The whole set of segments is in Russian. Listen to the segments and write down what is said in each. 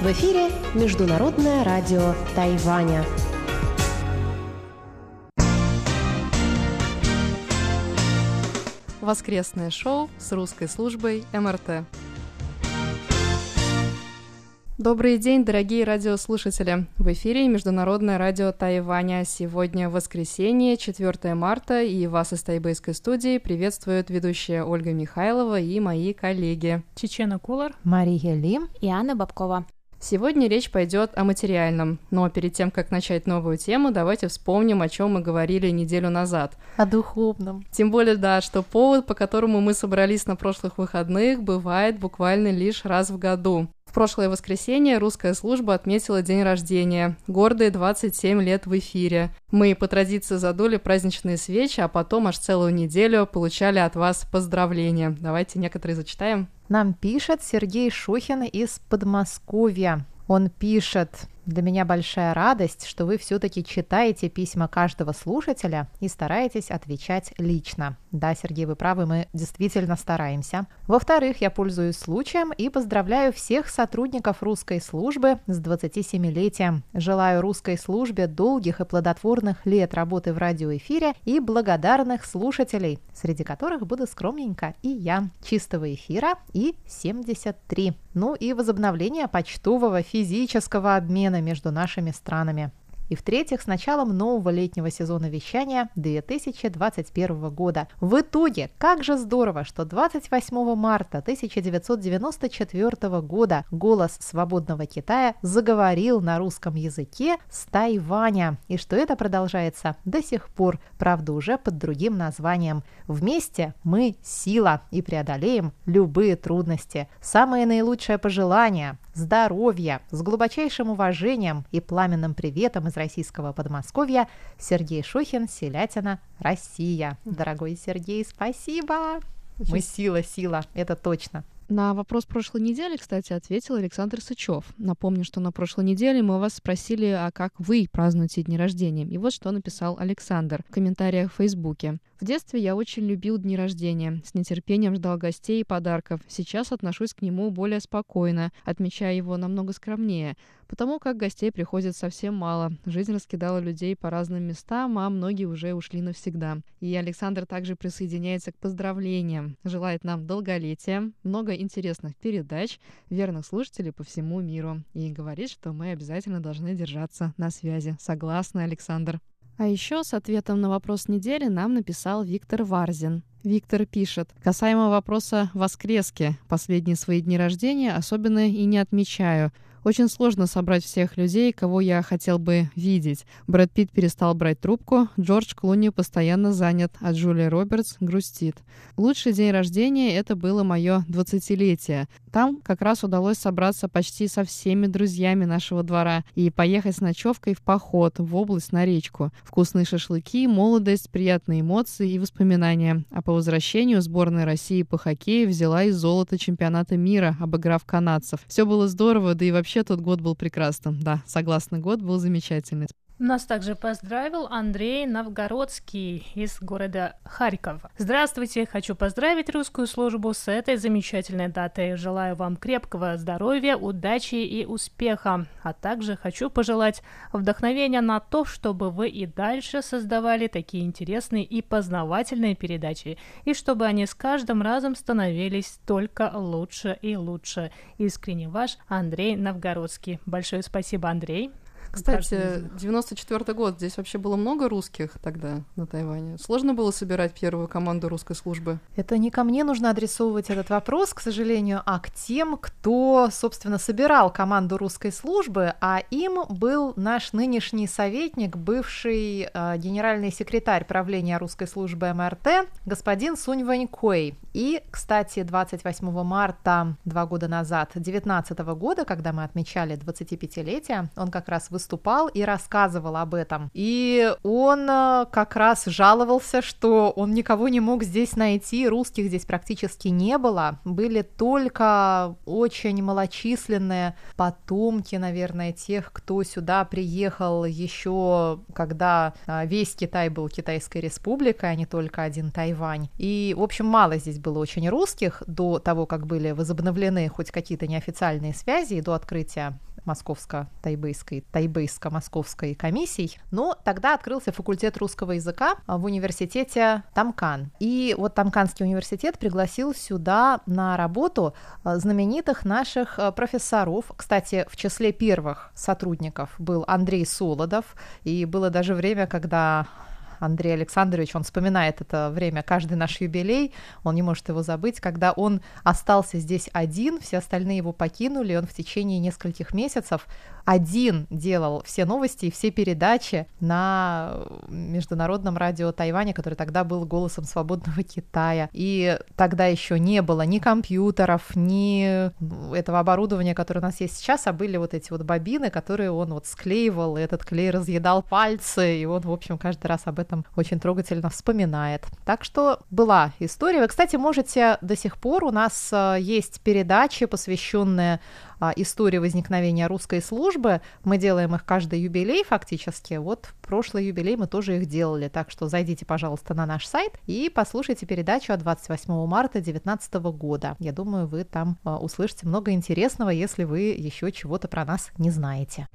В эфире Международное радио Тайваня. Воскресное шоу с русской службой МРТ. Добрый день, дорогие радиослушатели! В эфире Международное радио Тайваня. Сегодня воскресенье, 4 марта, и вас из тайбэйской студии приветствуют ведущая Ольга Михайлова и мои коллеги. Чечена Кулар, Мария Лим и Анна Бабкова. Сегодня речь пойдет о материальном, но перед тем, как начать новую тему, давайте вспомним, о чем мы говорили неделю назад. О духовном. Тем более, да, что повод, по которому мы собрались на прошлых выходных, бывает буквально лишь раз в году. В прошлое воскресенье русская служба отметила день рождения. Гордые 27 лет в эфире. Мы по традиции задули праздничные свечи, а потом аж целую неделю получали от вас поздравления. Давайте некоторые зачитаем. Нам пишет Сергей Шухин из Подмосковья. Он пишет, для меня большая радость, что вы все-таки читаете письма каждого слушателя и стараетесь отвечать лично. Да, Сергей, вы правы, мы действительно стараемся. Во-вторых, я пользуюсь случаем и поздравляю всех сотрудников русской службы с 27-летием. Желаю русской службе долгих и плодотворных лет работы в радиоэфире и благодарных слушателей, среди которых буду скромненько и я. Чистого эфира и 73. Ну и возобновление почтового физического обмена между нашими странами. И в-третьих, с началом нового летнего сезона вещания 2021 года. В итоге, как же здорово, что 28 марта 1994 года «Голос свободного Китая» заговорил на русском языке с Тайваня, и что это продолжается до сих пор, правда уже под другим названием. Вместе мы сила и преодолеем любые трудности. Самые наилучшие пожелания здоровья, с глубочайшим уважением и пламенным приветом из российского Подмосковья Сергей Шухин, Селятина, Россия. Дорогой Сергей, спасибо! Мы сила, сила, это точно. На вопрос прошлой недели, кстати, ответил Александр Сычев. Напомню, что на прошлой неделе мы вас спросили, а как вы празднуете дни рождения. И вот что написал Александр в комментариях в Фейсбуке. В детстве я очень любил дни рождения, с нетерпением ждал гостей и подарков. Сейчас отношусь к нему более спокойно, отмечая его намного скромнее, потому как гостей приходит совсем мало. Жизнь раскидала людей по разным местам, а многие уже ушли навсегда. И Александр также присоединяется к поздравлениям, желает нам долголетия, много интересных передач, верных слушателей по всему миру и говорит, что мы обязательно должны держаться на связи. Согласна, Александр? А еще с ответом на вопрос недели нам написал Виктор Варзин. Виктор пишет, касаемо вопроса воскрески, последние свои дни рождения особенно и не отмечаю – очень сложно собрать всех людей, кого я хотел бы видеть. Брэд Питт перестал брать трубку, Джордж Клуни постоянно занят, а Джулия Робертс грустит. Лучший день рождения — это было мое 20-летие. Там как раз удалось собраться почти со всеми друзьями нашего двора и поехать с ночевкой в поход в область на речку. Вкусные шашлыки, молодость, приятные эмоции и воспоминания. А по возвращению сборная России по хоккею взяла из золота чемпионата мира, обыграв канадцев. Все было здорово, да и вообще тот год был прекрасным. Да, согласна, год был замечательный. Нас также поздравил Андрей Новгородский из города Харьков. Здравствуйте, хочу поздравить русскую службу с этой замечательной датой. Желаю вам крепкого здоровья, удачи и успеха. А также хочу пожелать вдохновения на то, чтобы вы и дальше создавали такие интересные и познавательные передачи, и чтобы они с каждым разом становились только лучше и лучше. Искренне ваш Андрей Новгородский. Большое спасибо, Андрей. Кстати, 94 год, здесь вообще было много русских тогда на Тайване. Сложно было собирать первую команду русской службы? Это не ко мне нужно адресовывать этот вопрос, к сожалению, а к тем, кто, собственно, собирал команду русской службы, а им был наш нынешний советник, бывший э, генеральный секретарь правления русской службы МРТ, господин Сунь Ванькой. И, кстати, 28 марта, два года назад, 19 года, когда мы отмечали 25-летие, он как раз выступал и рассказывал об этом. И он э, как раз жаловался, что он никого не мог здесь найти, русских здесь практически не было, были только очень малочисленные потомки, наверное, тех, кто сюда приехал еще, когда э, весь Китай был Китайской республикой, а не только один Тайвань. И, в общем, мало здесь было очень русских до того, как были возобновлены хоть какие-то неофициальные связи и до открытия Московско-Тайбэйской, Тайбэйско-Московской комиссией. Но тогда открылся факультет русского языка в университете Тамкан. И вот Тамканский университет пригласил сюда на работу знаменитых наших профессоров. Кстати, в числе первых сотрудников был Андрей Солодов, и было даже время, когда Андрей Александрович, он вспоминает это время, каждый наш юбилей, он не может его забыть, когда он остался здесь один, все остальные его покинули, он в течение нескольких месяцев один делал все новости и все передачи на международном радио Тайваня, который тогда был голосом свободного Китая. И тогда еще не было ни компьютеров, ни этого оборудования, которое у нас есть сейчас, а были вот эти вот бобины, которые он вот склеивал, и этот клей разъедал пальцы, и он, в общем, каждый раз об этом очень трогательно вспоминает. Так что была история. Вы, кстати, можете до сих пор, у нас э, есть передачи, посвященные а, истории возникновения русской службы. Мы делаем их каждый юбилей фактически. Вот прошлый юбилей мы тоже их делали. Так что зайдите, пожалуйста, на наш сайт и послушайте передачу от 28 марта 2019 года. Я думаю, вы там а, услышите много интересного, если вы еще чего-то про нас не знаете.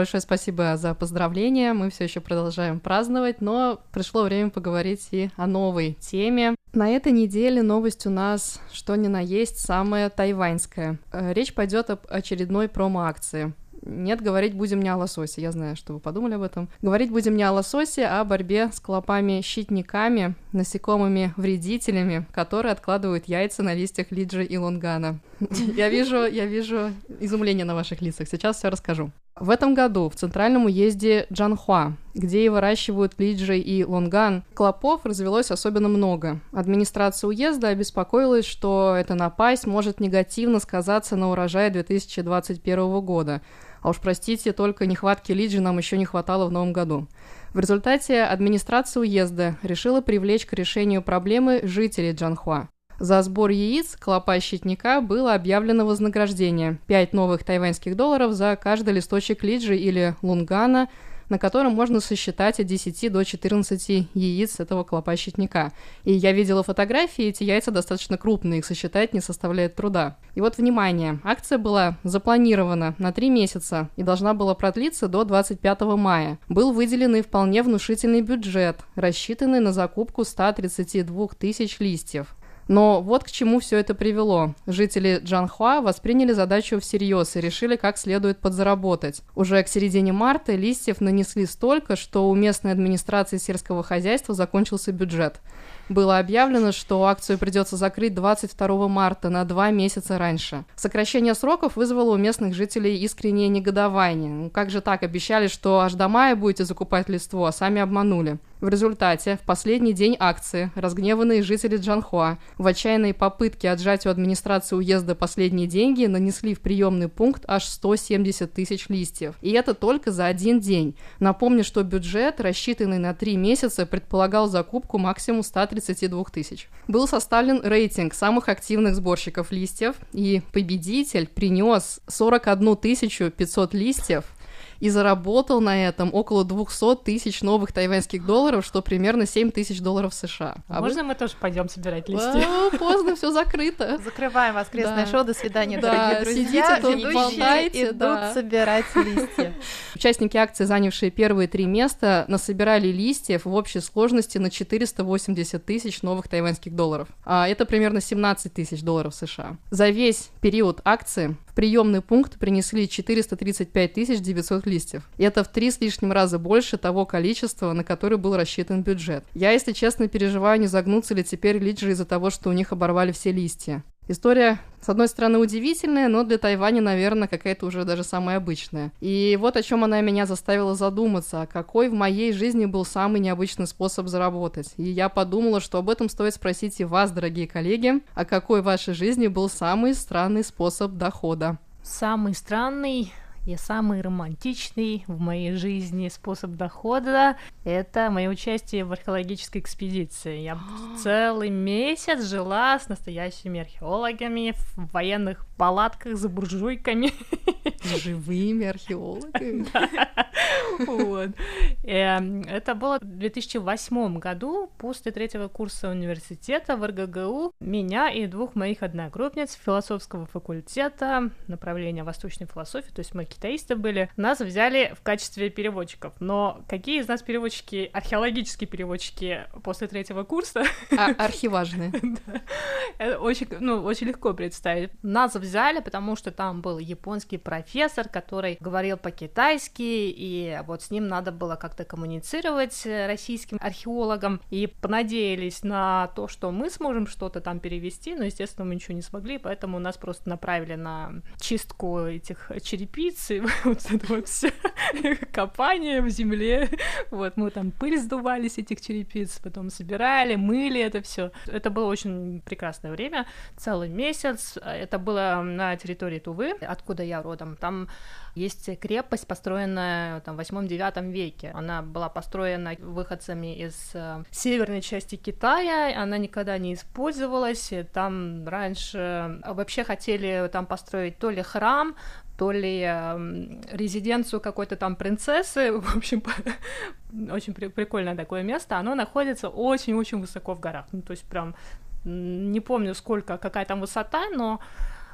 Большое спасибо за поздравления. Мы все еще продолжаем праздновать, но пришло время поговорить и о новой теме. На этой неделе новость у нас, что ни на есть, самая тайваньская. Э, речь пойдет об очередной промо-акции. Нет, говорить будем не о лососе. Я знаю, что вы подумали об этом. Говорить будем не о лососе, а о борьбе с клопами-щитниками, насекомыми-вредителями, которые откладывают яйца на листьях лиджи и лонгана. Я вижу, я вижу изумление на ваших лицах. Сейчас все расскажу. В этом году в центральном уезде Джанхуа, где и выращивают лиджи и лонган, клопов развелось особенно много. Администрация уезда обеспокоилась, что эта напасть может негативно сказаться на урожае 2021 года. А уж простите, только нехватки лиджи нам еще не хватало в новом году. В результате администрация уезда решила привлечь к решению проблемы жителей Джанхуа. За сбор яиц клопа-щитника было объявлено вознаграждение – 5 новых тайваньских долларов за каждый листочек лиджи или лунгана – на котором можно сосчитать от 10 до 14 яиц этого клопа-щитника. И я видела фотографии, эти яйца достаточно крупные, их сосчитать не составляет труда. И вот, внимание, акция была запланирована на 3 месяца и должна была продлиться до 25 мая. Был выделен и вполне внушительный бюджет, рассчитанный на закупку 132 тысяч листьев. Но вот к чему все это привело. Жители Джанхуа восприняли задачу всерьез и решили, как следует подзаработать. Уже к середине марта листьев нанесли столько, что у местной администрации сельского хозяйства закончился бюджет было объявлено, что акцию придется закрыть 22 марта на два месяца раньше. Сокращение сроков вызвало у местных жителей искреннее негодование. Как же так, обещали, что аж до мая будете закупать листву, а сами обманули. В результате, в последний день акции, разгневанные жители Джанхуа в отчаянной попытке отжать у администрации уезда последние деньги нанесли в приемный пункт аж 170 тысяч листьев. И это только за один день. Напомню, что бюджет, рассчитанный на три месяца, предполагал закупку максимум 130 32 тысяч. Был составлен рейтинг самых активных сборщиков листьев, и победитель принес 41 500 листьев и заработал на этом около 200 тысяч новых тайваньских долларов, что примерно 7 тысяч долларов США. А Можно вы... мы тоже пойдем собирать листья? А, поздно, все закрыто. Закрываем воскресное шоу. До свидания, дорогие друзья. Сидите тут, болтайте. Идут собирать листья. Участники акции, занявшие первые три места, насобирали листьев в общей сложности на 480 тысяч новых тайваньских долларов. А это примерно 17 тысяч долларов США. За весь период акции приемный пункт принесли 435 900 листьев. Это в три с лишним раза больше того количества, на которое был рассчитан бюджет. Я, если честно, переживаю, не загнутся ли теперь лиджи из-за того, что у них оборвали все листья. История, с одной стороны, удивительная, но для Тайваня, наверное, какая-то уже даже самая обычная. И вот о чем она меня заставила задуматься, какой в моей жизни был самый необычный способ заработать. И я подумала, что об этом стоит спросить и вас, дорогие коллеги, а какой в вашей жизни был самый странный способ дохода. Самый странный И самый романтичный в моей жизни способ дохода — это мое участие в археологической экспедиции. Я целый месяц жила с настоящими археологами в военных палатках за буржуйками. Живыми археологами. Вот. Эм, это было в 2008 году, после третьего курса университета в РГГУ. Меня и двух моих одногруппниц философского факультета направления восточной философии, то есть мы китаисты были, нас взяли в качестве переводчиков. Но какие из нас переводчики, археологические переводчики после третьего курса? А, архиважные. Очень, ну, очень легко представить. Нас взяли, потому что там был японский профессор, который говорил по-китайски, и вот с ним надо было как-то коммуницировать российским археологам, и понадеялись на то, что мы сможем что-то там перевести, но, естественно, мы ничего не смогли, поэтому нас просто направили на чистку этих черепиц, и вот это вот все копание в земле, вот мы там пыль сдували с этих черепиц, потом собирали, мыли это все. Это было очень прекрасное время, целый месяц. Это было на территории Тувы, откуда я родом. Там есть крепость, построенная там, в 8-9 веке. Она была построена выходцами из э, северной части Китая, она никогда не использовалась. Там раньше вообще хотели там построить то ли храм, то ли э, резиденцию какой-то там принцессы, в общем, очень при- прикольное такое место, оно находится очень-очень высоко в горах, ну, то есть прям не помню сколько, какая там высота, но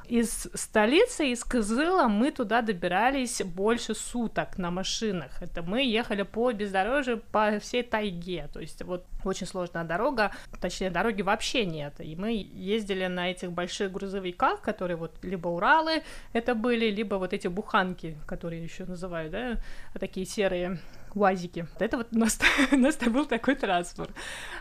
из столицы, из Кызыла, мы туда добирались больше суток на машинах. Это мы ехали по бездорожью по всей тайге. То есть вот очень сложная дорога, точнее, дороги вообще нет. И мы ездили на этих больших грузовиках, которые вот либо Уралы это были, либо вот эти буханки, которые еще называют, да, такие серые УАЗики. Это вот у нас, у нас был такой транспорт.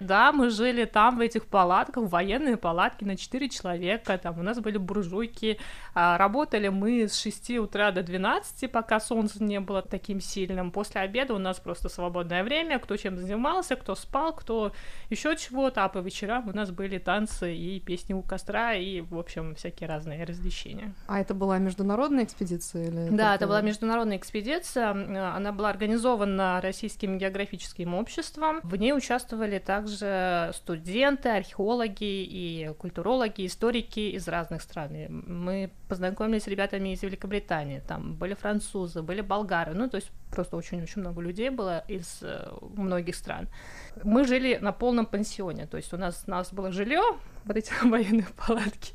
Да, мы жили там, в этих палатках, военные палатки на 4 человека, там у нас были буржуйки, а, работали мы с 6 утра до 12, пока солнце не было таким сильным. После обеда у нас просто свободное время, кто чем занимался, кто спал, кто еще чего-то, а по вечерам у нас были танцы и песни у костра, и, в общем, всякие разные развлечения. А это была международная экспедиция? Или да, это была международная экспедиция, она была организована Российским географическим обществом. В ней участвовали также студенты, археологи и культурологи, историки из разных стран. Мы познакомились с ребятами из Великобритании, там были французы, были болгары, ну, то есть просто очень-очень много людей было из э, многих стран. Мы жили на полном пансионе, то есть у нас, у нас было жилье, вот эти военные палатки,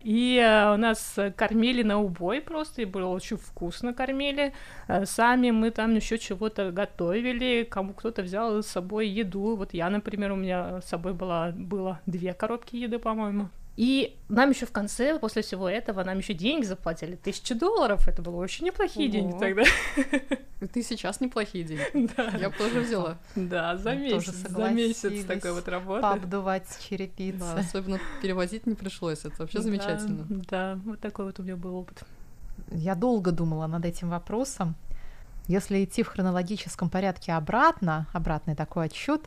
и э, у нас кормили на убой просто, и было очень вкусно кормили. Э, сами мы там еще чего-то готовили, кому кто-то взял с собой еду. Вот я, например, у меня с собой была, было две коробки еды, по-моему. И нам еще в конце, после всего этого, нам еще деньги заплатили. Тысячу долларов. Это было очень неплохие Ого. деньги тогда. Ты сейчас неплохие деньги. Да. Я тоже взяла. Да, за месяц. За месяц такой вот работы. Обдувать черепицы. Да, особенно перевозить не пришлось. Это вообще замечательно. Да, вот такой вот у меня был опыт. Я долго думала над этим вопросом. Если идти в хронологическом порядке обратно, обратный такой отсчет,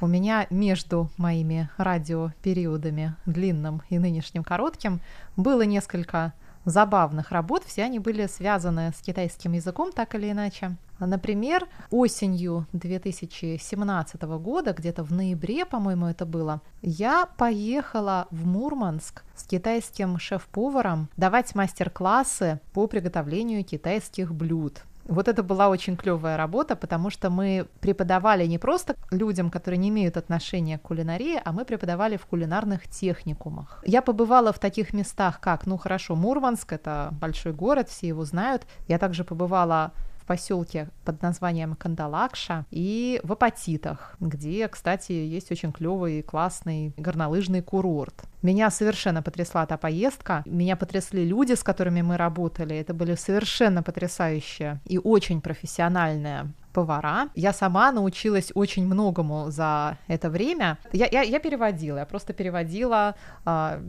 у меня между моими радиопериодами, длинным и нынешним коротким, было несколько забавных работ, все они были связаны с китайским языком так или иначе. Например, осенью 2017 года, где-то в ноябре, по-моему, это было, я поехала в Мурманск с китайским шеф-поваром давать мастер-классы по приготовлению китайских блюд. Вот это была очень клевая работа, потому что мы преподавали не просто людям, которые не имеют отношения к кулинарии, а мы преподавали в кулинарных техникумах. Я побывала в таких местах, как, ну хорошо, Мурманск, это большой город, все его знают. Я также побывала поселке под названием Кандалакша и в Апатитах, где, кстати, есть очень клевый, классный горнолыжный курорт. Меня совершенно потрясла та поездка. Меня потрясли люди, с которыми мы работали. Это были совершенно потрясающие и очень профессиональные повара. Я сама научилась очень многому за это время. Я, я, я переводила, я просто переводила а,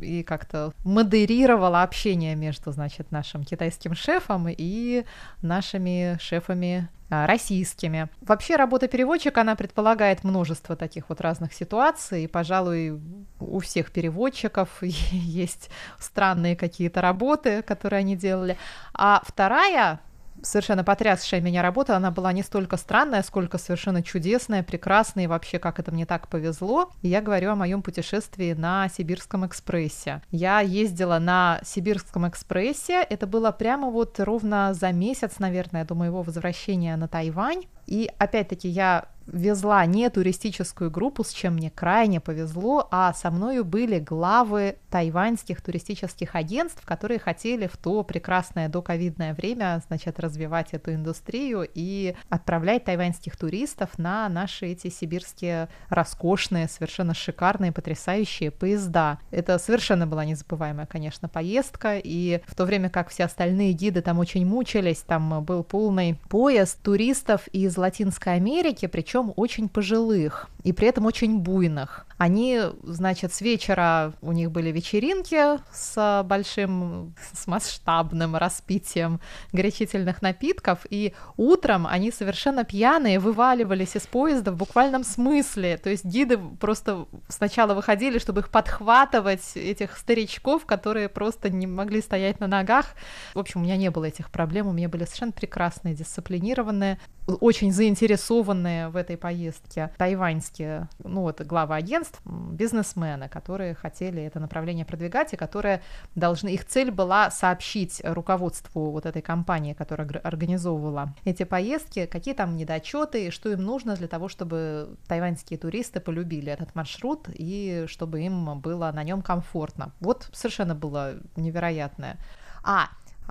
и как-то модерировала общение между, значит, нашим китайским шефом и нашими шефами а, российскими. Вообще работа переводчика, она предполагает множество таких вот разных ситуаций, и, пожалуй, у всех переводчиков есть странные какие-то работы, которые они делали. А вторая совершенно потрясшая меня работа. Она была не столько странная, сколько совершенно чудесная, прекрасная, и вообще, как это мне так повезло. И я говорю о моем путешествии на Сибирском экспрессе. Я ездила на Сибирском экспрессе. Это было прямо вот ровно за месяц, наверное, до моего возвращения на Тайвань. И опять-таки я везла не туристическую группу, с чем мне крайне повезло, а со мною были главы тайваньских туристических агентств, которые хотели в то прекрасное доковидное время, значит, развивать эту индустрию и отправлять тайваньских туристов на наши эти сибирские роскошные, совершенно шикарные, потрясающие поезда. Это совершенно была незабываемая, конечно, поездка, и в то время как все остальные гиды там очень мучились, там был полный поезд туристов из Латинской Америки, причем очень пожилых и при этом очень буйных. Они, значит, с вечера у них были вечеринки с большим, с масштабным распитием горячительных напитков, и утром они совершенно пьяные вываливались из поезда в буквальном смысле. То есть гиды просто сначала выходили, чтобы их подхватывать, этих старичков, которые просто не могли стоять на ногах. В общем, у меня не было этих проблем, у меня были совершенно прекрасные, дисциплинированные, очень заинтересованные в этой поездке тайваньские, ну вот главы агентств, бизнесмены, которые хотели это направление продвигать и которые должны, их цель была сообщить руководству вот этой компании, которая организовывала эти поездки, какие там недочеты что им нужно для того, чтобы тайваньские туристы полюбили этот маршрут и чтобы им было на нем комфортно. Вот совершенно было невероятное. А,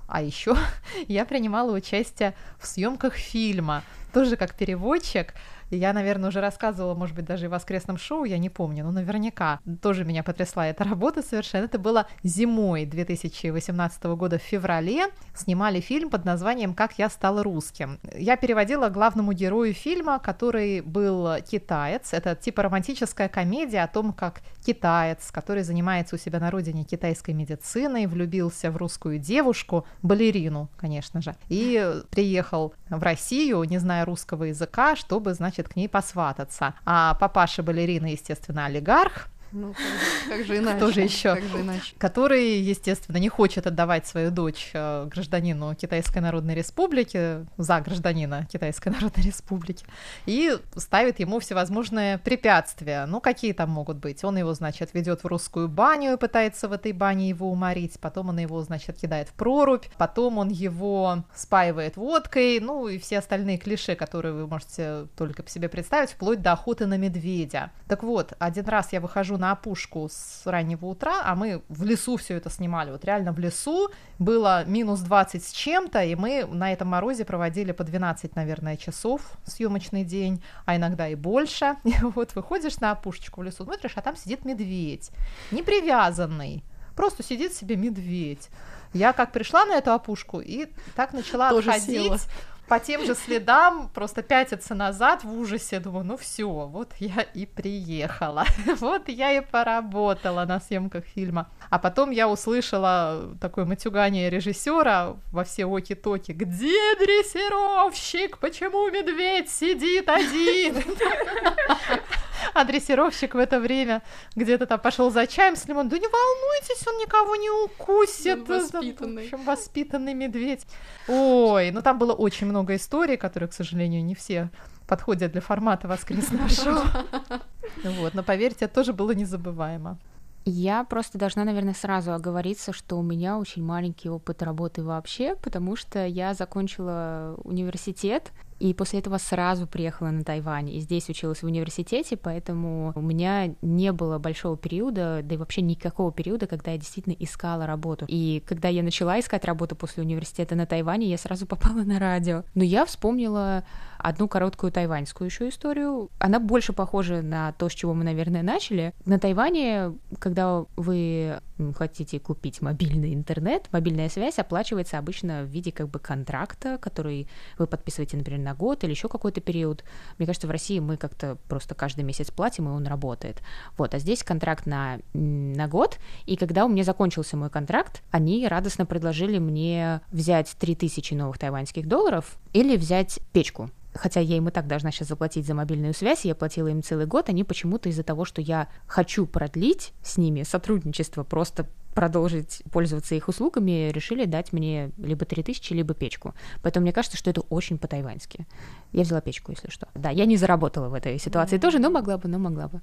а еще я принимала участие в съемках фильма, тоже как переводчик. Я, наверное, уже рассказывала, может быть, даже и в воскресном шоу, я не помню, но наверняка тоже меня потрясла эта работа совершенно. Это было зимой 2018 года в феврале. Снимали фильм под названием «Как я стала русским». Я переводила главному герою фильма, который был китаец. Это типа романтическая комедия о том, как китаец, который занимается у себя на родине китайской медициной, влюбился в русскую девушку, балерину, конечно же, и приехал в Россию, не зная русского языка, чтобы, значит, значит, к ней посвататься. А папаша балерины, естественно, олигарх, ну, как же, как же иначе? Кто же еще? Как же иначе? Который, естественно, не хочет отдавать свою дочь э, гражданину Китайской Народной Республики, за гражданина Китайской Народной Республики, и ставит ему всевозможные препятствия. Ну, какие там могут быть? Он его, значит, ведет в русскую баню и пытается в этой бане его уморить, потом он его, значит, кидает в прорубь, потом он его спаивает водкой, ну, и все остальные клише, которые вы можете только по себе представить, вплоть до охоты на медведя. Так вот, один раз я выхожу на опушку с раннего утра, а мы в лесу все это снимали, вот реально в лесу, было минус 20 с чем-то, и мы на этом морозе проводили по 12, наверное, часов съемочный день, а иногда и больше. И вот выходишь на опушечку в лесу, смотришь, а там сидит медведь, не привязанный, просто сидит себе медведь. Я как пришла на эту опушку и так начала Тоже отходить. Села по тем же следам, просто пятиться назад в ужасе, думаю, ну все, вот я и приехала, вот я и поработала на съемках фильма. А потом я услышала такое матюгание режиссера во все оки-токи, где дрессировщик, почему медведь сидит один? А дрессировщик в это время где-то там пошел за чаем с лимоном. Да не волнуйтесь, он никого не укусит. Воспитанный. В общем, воспитанный медведь. Ой, ну там было очень много историй, которые, к сожалению, не все подходят для формата воскресного шоу. Вот, но поверьте, это тоже было незабываемо. Я просто должна, наверное, сразу оговориться, что у меня очень маленький опыт работы вообще, потому что я закончила университет, и после этого сразу приехала на Тайвань, и здесь училась в университете, поэтому у меня не было большого периода, да и вообще никакого периода, когда я действительно искала работу. И когда я начала искать работу после университета на Тайване, я сразу попала на радио. Но я вспомнила одну короткую тайваньскую еще историю. Она больше похожа на то, с чего мы, наверное, начали. На Тайване, когда вы хотите купить мобильный интернет, мобильная связь оплачивается обычно в виде как бы контракта, который вы подписываете, например, на год или еще какой-то период. Мне кажется, в России мы как-то просто каждый месяц платим, и он работает. Вот, а здесь контракт на, на год, и когда у меня закончился мой контракт, они радостно предложили мне взять 3000 новых тайваньских долларов или взять печку хотя я им и так должна сейчас заплатить за мобильную связь, я платила им целый год, они почему-то из-за того, что я хочу продлить с ними сотрудничество, просто продолжить пользоваться их услугами, решили дать мне либо 3000, либо печку. Поэтому мне кажется, что это очень по-тайваньски. Я взяла печку, если что. Да, я не заработала в этой ситуации mm-hmm. тоже, но могла бы, но могла бы.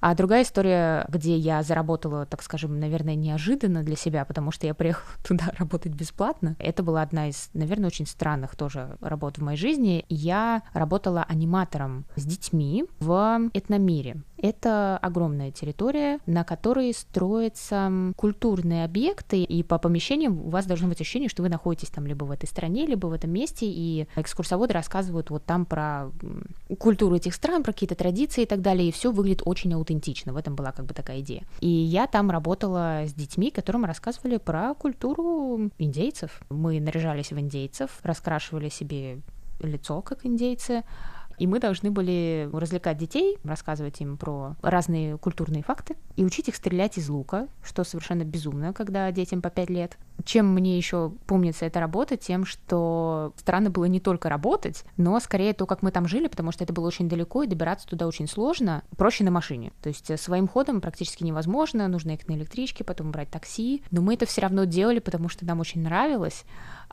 А другая история, где я заработала, так скажем, наверное, неожиданно для себя, потому что я приехала туда работать бесплатно. Это была одна из, наверное, очень странных тоже работ в моей жизни. Я работала аниматором с детьми в этномире. Это огромная территория, на которой строятся культурные объекты, и по помещениям у вас должно быть ощущение, что вы находитесь там либо в этой стране, либо в этом месте, и экскурсоводы рассказывают вот там про культуру этих стран, про какие-то традиции и так далее, и все выглядит очень аутентично. В этом была как бы такая идея. И я там работала с детьми, которым рассказывали про культуру индейцев. Мы наряжались в индейцев, раскрашивали себе лицо, как индейцы, и мы должны были развлекать детей, рассказывать им про разные культурные факты и учить их стрелять из лука, что совершенно безумно, когда детям по 5 лет. Чем мне еще помнится эта работа, тем, что странно было не только работать, но скорее то, как мы там жили, потому что это было очень далеко, и добираться туда очень сложно, проще на машине. То есть э, своим ходом практически невозможно, нужно ехать на электричке, потом брать такси, но мы это все равно делали, потому что нам очень нравилось,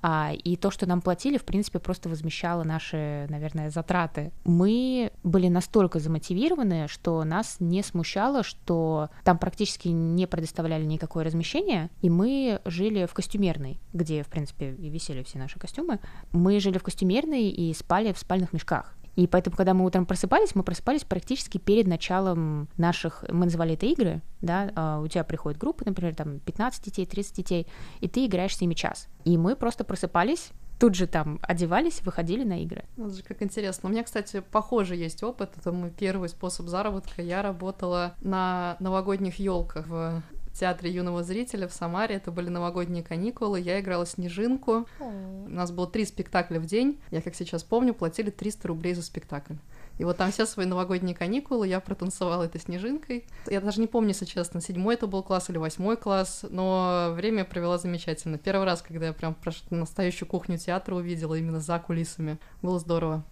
а, и то, что нам платили, в принципе, просто возмещало наши, наверное, затраты. Мы были настолько замотивированы, что нас не смущало, что там практически не предоставляли никакое размещение, и мы жили в костюмерной, где, в принципе, и висели все наши костюмы. Мы жили в костюмерной и спали в спальных мешках. И поэтому, когда мы утром просыпались, мы просыпались практически перед началом наших, мы называли это игры, да, а, у тебя приходит группа, например, там 15 детей, 30 детей, и ты играешь с ними час. И мы просто просыпались, тут же там одевались, выходили на игры. Это же как интересно. У меня, кстати, похожий есть опыт. Это мой первый способ заработка. Я работала на новогодних елках в театре юного зрителя в Самаре. Это были новогодние каникулы. Я играла Снежинку. У нас было три спектакля в день. Я, как сейчас помню, платили 300 рублей за спектакль. И вот там все свои новогодние каникулы я протанцевала этой снежинкой. Я даже не помню, если честно, седьмой это был класс или восьмой класс, но время провела замечательно. Первый раз, когда я прям настоящую кухню театра увидела именно за кулисами. Было здорово.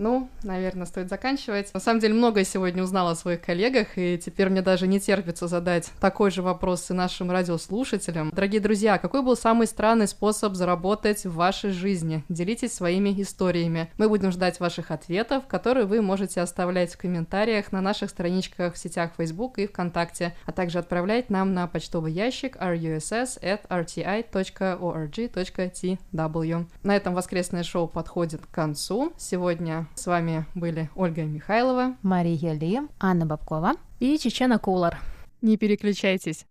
Ну, наверное, стоит заканчивать. На самом деле, многое сегодня узнала о своих коллегах, и теперь мне даже не терпится задать такой же вопрос и нашим радиослушателям. Дорогие друзья, какой был самый странный способ заработать в вашей жизни? Делитесь своими историями. Мы будем ждать ваших ответов, которые вы можете оставлять в комментариях на наших страничках в сетях Facebook и ВКонтакте, а также отправлять нам на почтовый ящик russ@rti.org.tw. На этом воскресное шоу подходит к концу. Сегодня с вами были Ольга Михайлова, Мария Ли, Анна Бабкова и Чечена Кулар. Не переключайтесь.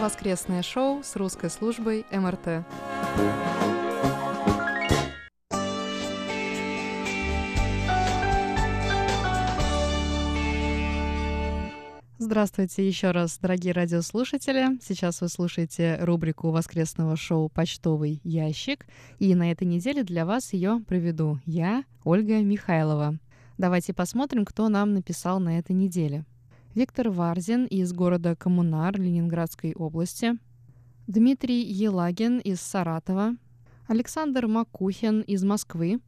Воскресное шоу с русской службой МРТ. Здравствуйте еще раз, дорогие радиослушатели. Сейчас вы слушаете рубрику воскресного шоу «Почтовый ящик». И на этой неделе для вас ее проведу я, Ольга Михайлова. Давайте посмотрим, кто нам написал на этой неделе. Виктор Варзин из города Коммунар Ленинградской области, Дмитрий Елагин из Саратова, Александр Макухин из Москвы,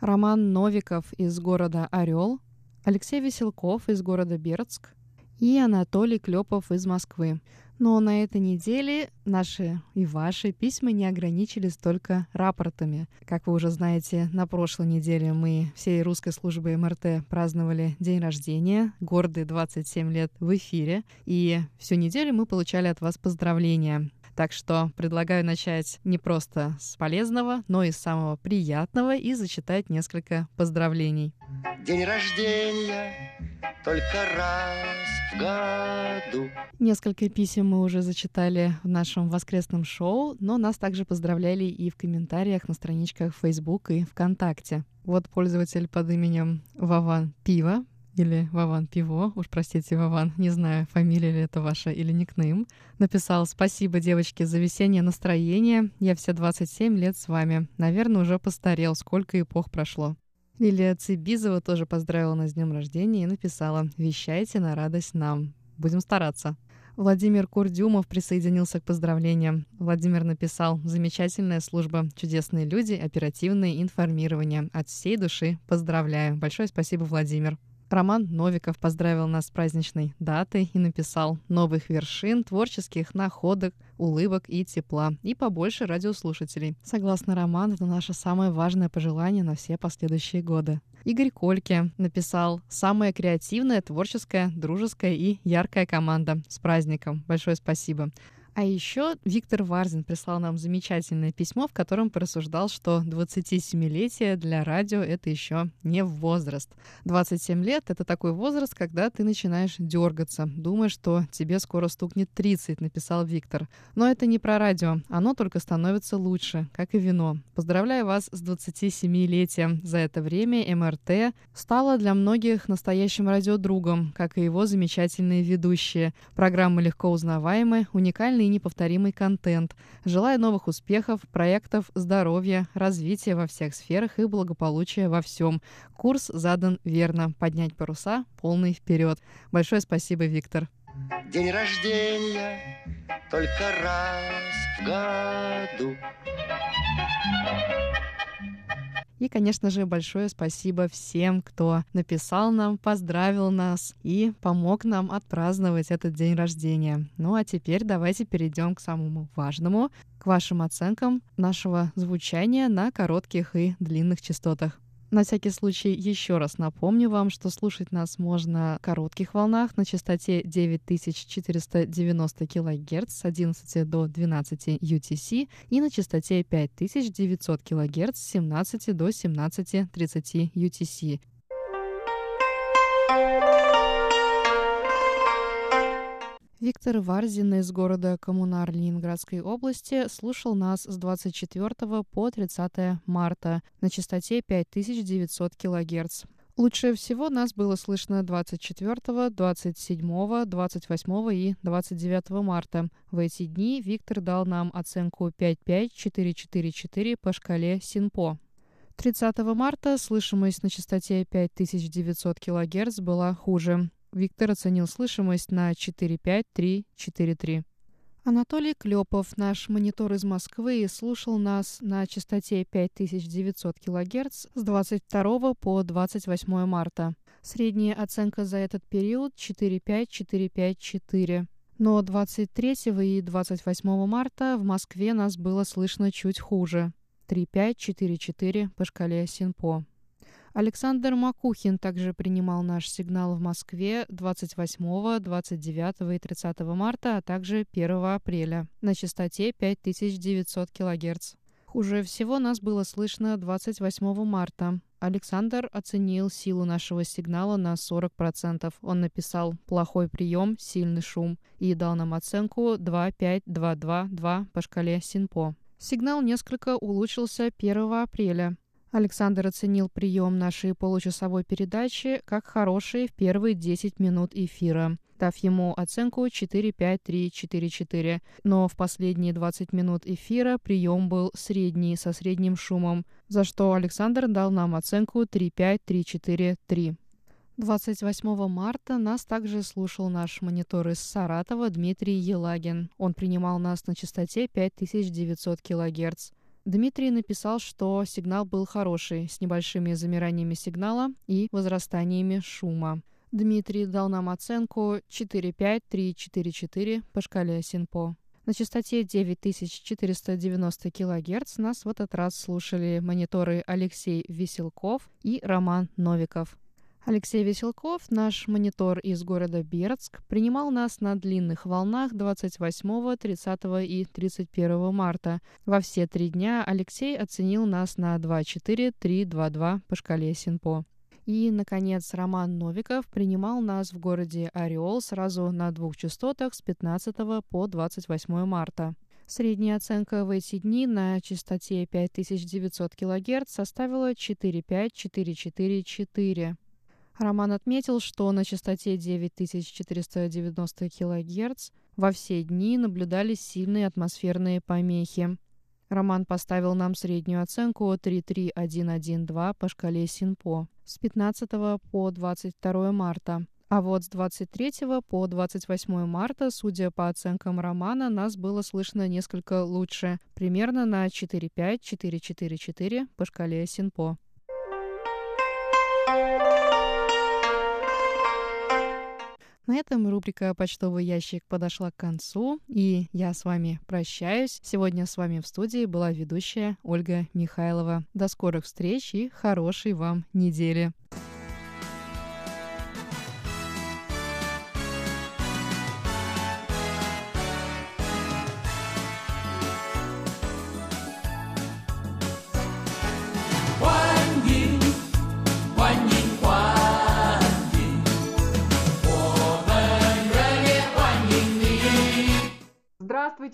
Роман Новиков из города Орел, Алексей Веселков из города Бердск, и Анатолий Клепов из Москвы. Но на этой неделе наши и ваши письма не ограничились только рапортами. Как вы уже знаете, на прошлой неделе мы всей русской службой МРТ праздновали день рождения, гордые 27 лет в эфире, и всю неделю мы получали от вас поздравления. Так что предлагаю начать не просто с полезного, но и самого приятного и зачитать несколько поздравлений. День рождения только раз в году. Несколько писем мы уже зачитали в нашем воскресном шоу, но нас также поздравляли и в комментариях на страничках Facebook и ВКонтакте. Вот пользователь под именем Вован Пива или Вован Пиво, уж простите, Вован, не знаю, фамилия ли это ваша или никнейм, написал «Спасибо, девочки, за весеннее настроение. Я все 27 лет с вами. Наверное, уже постарел, сколько эпох прошло». Лилия Цибизова тоже поздравила нас с днем рождения и написала «Вещайте на радость нам. Будем стараться». Владимир Курдюмов присоединился к поздравлениям. Владимир написал «Замечательная служба, чудесные люди, оперативное информирование. От всей души поздравляю». Большое спасибо, Владимир. Роман Новиков поздравил нас с праздничной датой и написал «Новых вершин, творческих находок, улыбок и тепла, и побольше радиослушателей». Согласно Роману, это наше самое важное пожелание на все последующие годы. Игорь Кольке написал «Самая креативная, творческая, дружеская и яркая команда. С праздником! Большое спасибо!» А еще Виктор Варзин прислал нам замечательное письмо, в котором порассуждал, что 27-летие для радио — это еще не возраст. 27 лет — это такой возраст, когда ты начинаешь дергаться, думаешь, что тебе скоро стукнет 30, написал Виктор. Но это не про радио, оно только становится лучше, как и вино. Поздравляю вас с 27-летием. За это время МРТ стало для многих настоящим радиодругом, как и его замечательные ведущие. Программы легко узнаваемы, уникальные и неповторимый контент. Желаю новых успехов, проектов, здоровья, развития во всех сферах и благополучия во всем. Курс задан верно. Поднять паруса полный вперед. Большое спасибо, Виктор. День рождения только раз в году. И, конечно же, большое спасибо всем, кто написал нам, поздравил нас и помог нам отпраздновать этот день рождения. Ну а теперь давайте перейдем к самому важному, к вашим оценкам нашего звучания на коротких и длинных частотах. На всякий случай еще раз напомню вам, что слушать нас можно в коротких волнах на частоте 9490 кГц с 11 до 12 UTC и на частоте 5900 кГц с 17 до 17.30 UTC. Виктор Варзин из города Коммунар Ленинградской области слушал нас с 24 по 30 марта на частоте 5900 кГц. Лучше всего нас было слышно 24, 27, 28 и 29 марта. В эти дни Виктор дал нам оценку 55444 по шкале СИНПО. 30 марта слышимость на частоте 5900 кГц была хуже. Виктор оценил слышимость на 45343. Анатолий Клепов, наш монитор из Москвы, слушал нас на частоте 5900 кГц с 22 по 28 марта. Средняя оценка за этот период 45454. Но 23 и 28 марта в Москве нас было слышно чуть хуже. 3544 по шкале Синпо. Александр Макухин также принимал наш сигнал в Москве 28, 29 и 30 марта, а также 1 апреля на частоте 5900 кГц. Хуже всего нас было слышно 28 марта. Александр оценил силу нашего сигнала на 40%. Он написал «плохой прием, сильный шум» и дал нам оценку 25222 по шкале Синпо. Сигнал несколько улучшился 1 апреля. Александр оценил прием нашей получасовой передачи как хороший в первые 10 минут эфира, дав ему оценку 4-5-3-4-4. Но в последние 20 минут эфира прием был средний, со средним шумом, за что Александр дал нам оценку 3-5-3-4-3. 28 марта нас также слушал наш монитор из Саратова Дмитрий Елагин. Он принимал нас на частоте 5900 кГц. Дмитрий написал, что сигнал был хороший, с небольшими замираниями сигнала и возрастаниями шума. Дмитрий дал нам оценку 45344 по шкале Синпо. На частоте 9490 кГц нас в этот раз слушали мониторы Алексей Веселков и Роман Новиков. Алексей Веселков, наш монитор из города Бердск, принимал нас на длинных волнах 28, 30 и 31 марта. Во все три дня Алексей оценил нас на 2-4-3-2-2 по шкале Синпо. И, наконец, Роман Новиков принимал нас в городе Ореол сразу на двух частотах с 15 по 28 марта. Средняя оценка в эти дни на частоте 5900 кГц составила 45444. Роман отметил, что на частоте 9490 кГц во все дни наблюдались сильные атмосферные помехи. Роман поставил нам среднюю оценку 33112 по шкале Синпо с 15 по 22 марта. А вот с 23 по 28 марта, судя по оценкам Романа, нас было слышно несколько лучше, примерно на 4-5-4-4-4 по шкале Синпо. На этом рубрика «Почтовый ящик» подошла к концу, и я с вами прощаюсь. Сегодня с вами в студии была ведущая Ольга Михайлова. До скорых встреч и хорошей вам недели.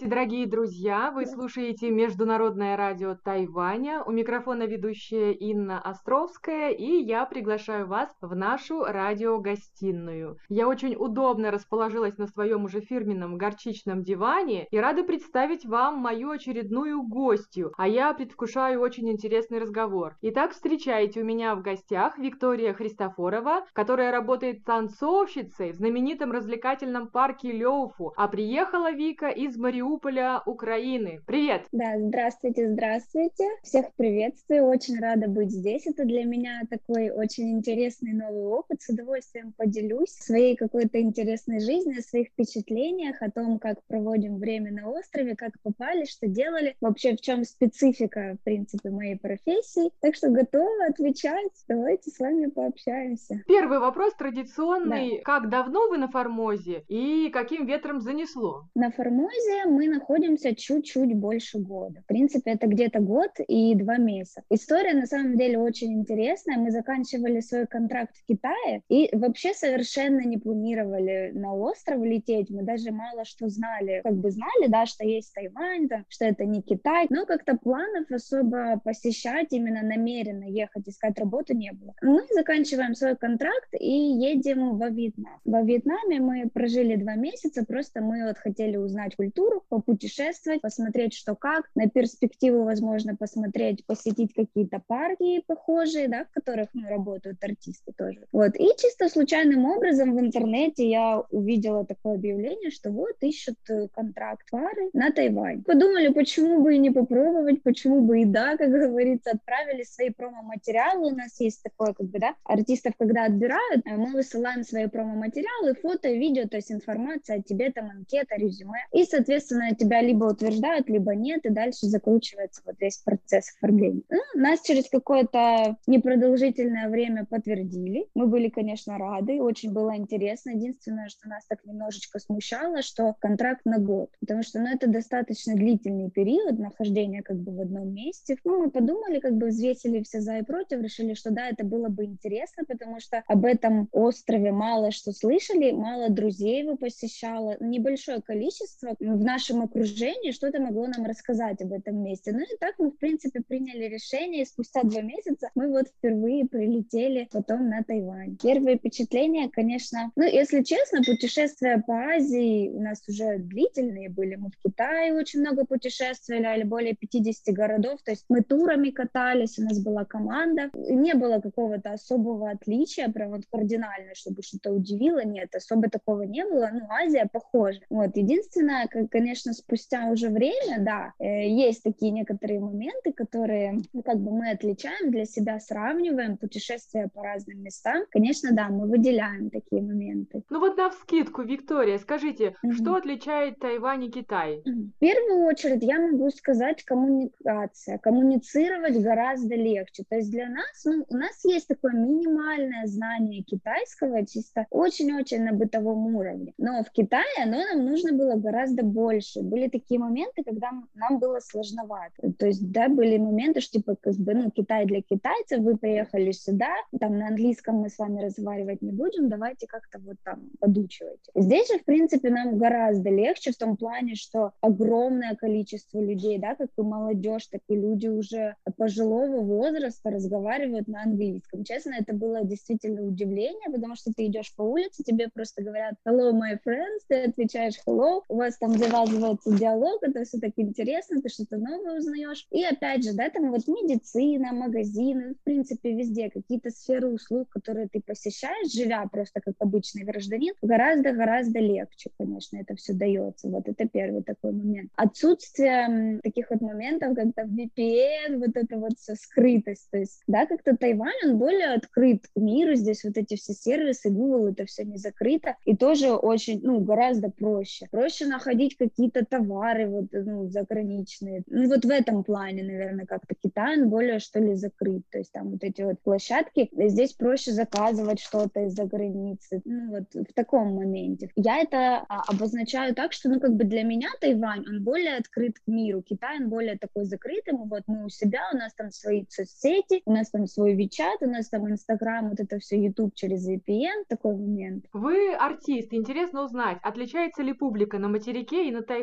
Здравствуйте, дорогие друзья! Вы слушаете Международное радио Тайваня. У микрофона ведущая Инна Островская, и я приглашаю вас в нашу радиогостиную. Я очень удобно расположилась на своем уже фирменном горчичном диване и рада представить вам мою очередную гостью, а я предвкушаю очень интересный разговор. Итак, встречайте у меня в гостях Виктория Христофорова, которая работает танцовщицей в знаменитом развлекательном парке Леуфу, а приехала Вика из Мариуполя Мариуполя, Украины. Привет! Да, здравствуйте, здравствуйте. Всех приветствую, очень рада быть здесь. Это для меня такой очень интересный новый опыт. С удовольствием поделюсь своей какой-то интересной жизнью, о своих впечатлениях, о том, как проводим время на острове, как попали, что делали, вообще в чем специфика, в принципе, моей профессии. Так что готова отвечать. Давайте с вами пообщаемся. Первый вопрос традиционный. Да. Как давно вы на Формозе и каким ветром занесло? На Формозе мы находимся чуть-чуть больше года. В принципе, это где-то год и два месяца. История на самом деле очень интересная. Мы заканчивали свой контракт в Китае и вообще совершенно не планировали на остров лететь. Мы даже мало что знали. Как бы знали, да, что есть Тайвань, там, что это не Китай, но как-то планов особо посещать, именно намеренно ехать, искать работу не было. Мы заканчиваем свой контракт и едем во Вьетнам. Во Вьетнаме мы прожили два месяца, просто мы вот хотели узнать культуру, попутешествовать, посмотреть, что как, на перспективу, возможно, посмотреть, посетить какие-то парки похожие, да, в которых, ну, работают артисты тоже. Вот, и чисто случайным образом в интернете я увидела такое объявление, что вот ищут э, контракт пары на Тайвань. Подумали, почему бы и не попробовать, почему бы и да, как говорится, отправили свои промо-материалы, у нас есть такое, как бы, да, артистов, когда отбирают, э, мы высылаем свои промо-материалы, фото, видео, то есть информация о тебе, там, анкета, резюме, и, соответственно, соответственно, тебя либо утверждают, либо нет, и дальше закручивается вот весь процесс оформления. Ну, нас через какое-то непродолжительное время подтвердили. Мы были, конечно, рады, очень было интересно. Единственное, что нас так немножечко смущало, что контракт на год, потому что, ну, это достаточно длительный период нахождения как бы в одном месте. Ну, мы подумали, как бы взвесили все за и против, решили, что да, это было бы интересно, потому что об этом острове мало что слышали, мало друзей его посещало, небольшое количество в нашем нашем окружении что-то могло нам рассказать об этом месте. Ну и так мы, в принципе, приняли решение, и спустя два месяца мы вот впервые прилетели потом на Тайвань. Первые впечатления, конечно, ну, если честно, путешествия по Азии у нас уже длительные были. Мы в Китае очень много путешествовали, более 50 городов, то есть мы турами катались, у нас была команда. Не было какого-то особого отличия, прям вот кардинально, чтобы что-то удивило, нет, особо такого не было. Ну, Азия похожа. Вот, единственное, как конечно, спустя уже время, да, э, есть такие некоторые моменты, которые, ну, как бы мы отличаем для себя, сравниваем путешествия по разным местам. Конечно, да, мы выделяем такие моменты. Ну вот на вскидку, Виктория, скажите, mm-hmm. что отличает Тайвань и Китай? В первую очередь я могу сказать коммуникация. Коммуницировать гораздо легче. То есть для нас, ну, у нас есть такое минимальное знание китайского, чисто очень-очень на бытовом уровне. Но в Китае оно нам нужно было гораздо больше. Были такие моменты, когда нам было сложновато. То есть, да, были моменты, что типа, как бы, ну, Китай для китайцев, вы приехали сюда, там на английском мы с вами разговаривать не будем, давайте как-то вот там подучивайте. Здесь же, в принципе, нам гораздо легче в том плане, что огромное количество людей, да, как и молодежь, так и люди уже пожилого возраста разговаривают на английском. Честно, это было действительно удивление, потому что ты идешь по улице, тебе просто говорят hello, my friends, ты отвечаешь hello, у вас там завязывается диалог, это все так интересно, ты что-то новое узнаешь. И опять же, да, там вот медицина, магазины, в принципе, везде какие-то сферы услуг, которые ты посещаешь, живя просто как обычный гражданин, гораздо-гораздо легче, конечно, это все дается. Вот это первый такой момент. Отсутствие таких вот моментов, как там VPN, вот это вот все скрытость. То есть, да, как-то Тайвань, он более открыт к миру, здесь вот эти все сервисы, Google, это все не закрыто, и тоже очень, ну, гораздо проще. Проще находить какие-то товары вот, ну, заграничные. Ну, вот в этом плане, наверное, как-то Китай, он более, что ли, закрыт. То есть там вот эти вот площадки, здесь проще заказывать что-то из-за границы. Ну, вот в таком моменте. Я это а, обозначаю так, что, ну, как бы для меня Тайвань, он более открыт к миру. Китай, он более такой закрытый. Вот мы у себя, у нас там свои соцсети, у нас там свой WeChat, у нас там Инстаграм, вот это все YouTube через VPN, такой момент. Вы артист, интересно узнать, отличается ли публика на материке и на Тайване?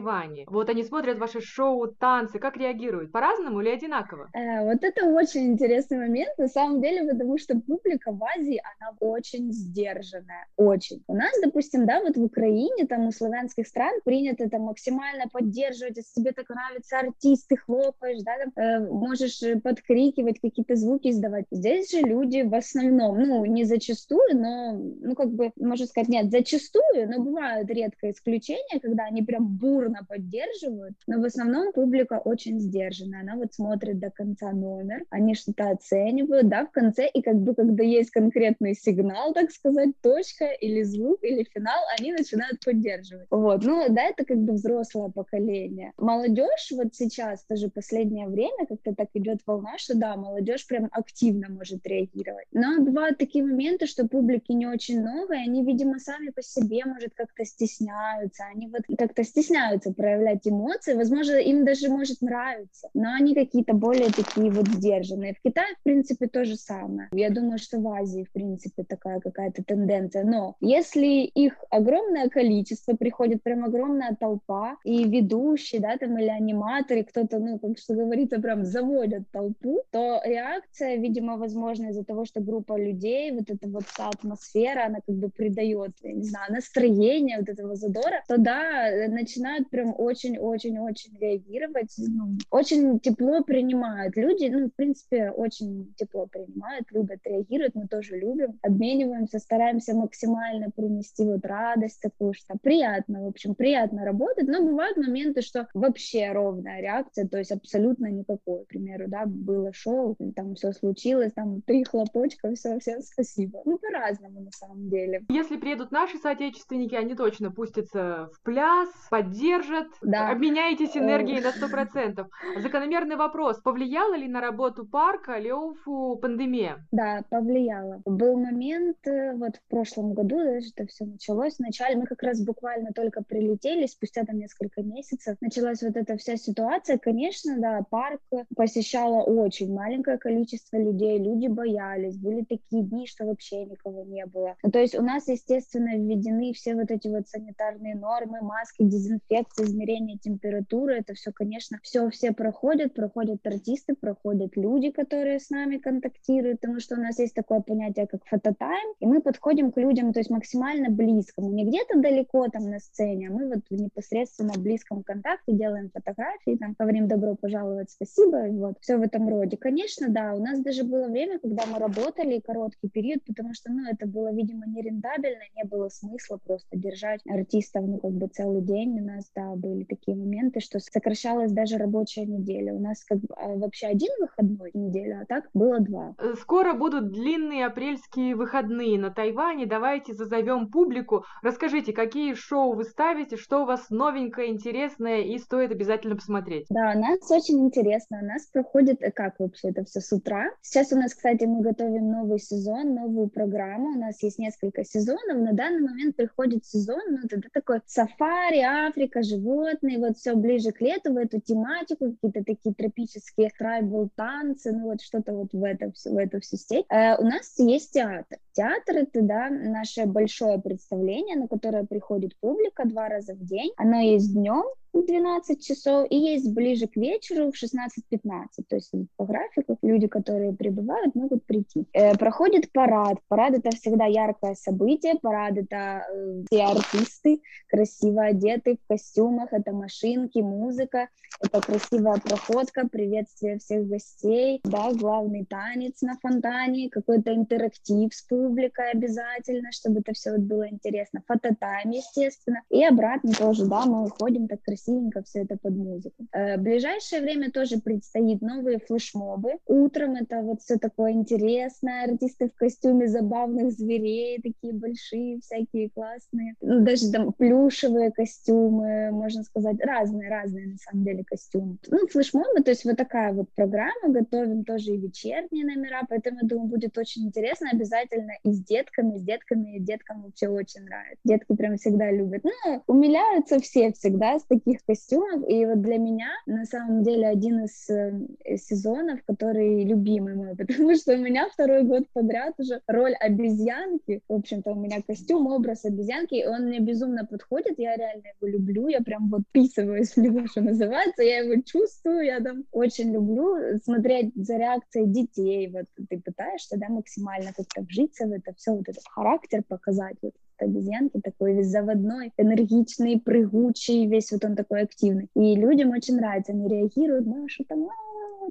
Вот они смотрят ваши шоу, танцы, как реагируют? По-разному или одинаково? Э, вот это очень интересный момент, на самом деле, потому что публика в Азии, она очень сдержанная, очень. У нас, допустим, да, вот в Украине, там у славянских стран принято там максимально поддерживать, если тебе так нравится артист, ты хлопаешь, да, там, э, можешь подкрикивать, какие-то звуки издавать. Здесь же люди в основном, ну, не зачастую, но, ну, как бы, можно сказать, нет, зачастую, но бывают редко исключения, когда они прям бурно поддерживают, но в основном публика очень сдержанная, она вот смотрит до конца номер, они что-то оценивают, да, в конце, и как бы, когда есть конкретный сигнал, так сказать, точка или звук, или финал, они начинают поддерживать. Вот, ну, да, это как бы взрослое поколение. Молодежь вот сейчас, тоже последнее время, как-то так идет волна, что да, молодежь прям активно может реагировать. Но бывают такие моменты, что публики не очень много, и они, видимо, сами по себе, может, как-то стесняются, они вот как-то стесняются проявлять эмоции, возможно, им даже может нравиться, но они какие-то более такие вот сдержанные. В Китае, в принципе, то же самое. Я думаю, что в Азии, в принципе, такая какая-то тенденция. Но если их огромное количество, приходит прям огромная толпа, и ведущие, да, там, или аниматоры, кто-то, ну, как что говорится, прям заводят толпу, то реакция, видимо, возможно, из-за того, что группа людей, вот эта вот вся атмосфера, она как бы придает, я не знаю, настроение вот этого задора, то да, начинают прям очень-очень-очень реагировать, ну, очень тепло принимают люди, ну, в принципе, очень тепло принимают, любят, реагируют, мы тоже любим, обмениваемся, стараемся максимально принести вот радость такую, что приятно, в общем, приятно работать, но бывают моменты, что вообще ровная реакция, то есть абсолютно никакой, к примеру, да, было шоу, там все случилось, там три хлопочка, все, всем спасибо. Ну, по-разному на самом деле. Если приедут наши соотечественники, они точно пустятся в пляс, поддержат, да. обменяетесь энергией на сто процентов. Закономерный вопрос, повлияла ли на работу парка Леофу пандемия? Да, повлияла. Был момент, э, вот в прошлом году, да, это все началось, вначале мы как раз буквально только прилетели, спустя там несколько месяцев началась вот эта вся ситуация, конечно, да, парк посещало очень маленькое количество людей, люди боялись, были такие дни, что вообще никого не было. Ну, то есть у нас, естественно, введены все вот эти вот санитарные нормы, маски, дезинфекция, измерение температуры, это все, конечно, все все проходят, проходят артисты, проходят люди, которые с нами контактируют, потому что у нас есть такое понятие, как фототайм, и мы подходим к людям, то есть максимально близко, мы не где-то далеко там на сцене, а мы вот в непосредственно близком контакте делаем фотографии, там говорим добро пожаловать, спасибо, и вот все в этом роде. Конечно, да, у нас даже было время, когда мы работали короткий период, потому что, ну, это было, видимо, нерентабельно, не было смысла просто держать артистов, ну, как бы целый день у нас, да, были такие моменты, что сокращалась даже рабочая неделя. У нас как бы а, вообще один выходной неделя, а так было два. Э, скоро будут длинные апрельские выходные на Тайване. Давайте зазовем публику. Расскажите, какие шоу вы ставите, что у вас новенькое, интересное и стоит обязательно посмотреть. Да, у нас очень интересно. У нас проходит, э, как вообще это все с утра. Сейчас у нас, кстати, мы готовим новый сезон, новую программу. У нас есть несколько сезонов. На данный момент приходит сезон, ну, это такой сафари, Африка, животные, вот все ближе к лету, в эту тематику, какие-то такие тропические трайбл танцы, ну, вот что-то вот в, это, в эту всю сеть. Э, у нас есть театр. Театр — это, да, наше большое представление, на которое приходит публика два раза в день. Оно есть днем, 12 часов, и есть ближе к вечеру в 16-15. То есть по графику люди, которые прибывают, могут прийти. Э, проходит парад. Парад — это всегда яркое событие. Парад — это э, все артисты, красиво одеты в костюмах, это машинки, музыка, это красивая проходка, приветствие всех гостей, да, главный танец на фонтане, какой-то интерактив с публикой обязательно, чтобы это все вот было интересно. Фототайм, естественно. И обратно тоже, да, мы уходим так красиво красивенько все это под музыку. Э, в ближайшее время тоже предстоит новые флешмобы. Утром это вот все такое интересное, артисты в костюме забавных зверей, такие большие, всякие классные. Ну, даже там плюшевые костюмы, можно сказать, разные-разные на самом деле костюмы. Ну, флешмобы, то есть вот такая вот программа, готовим тоже и вечерние номера, поэтому, я думаю, будет очень интересно, обязательно и с детками, с детками, и деткам вообще очень нравится. Детки прям всегда любят. Ну, умиляются все всегда с таких таких костюмов. И вот для меня, на самом деле, один из э, сезонов, который любимый мой, потому что у меня второй год подряд уже роль обезьянки. В общем-то, у меня костюм, образ обезьянки, и он мне безумно подходит. Я реально его люблю, я прям вот вписываюсь в него, что называется. Я его чувствую, я там очень люблю смотреть за реакцией детей. Вот ты пытаешься, да, максимально как-то вжиться в это все, вот этот характер показать. Вот обезьянки, такой весь заводной, энергичный, прыгучий, весь вот он такой активный. И людям очень нравится, они реагируют, Маша там,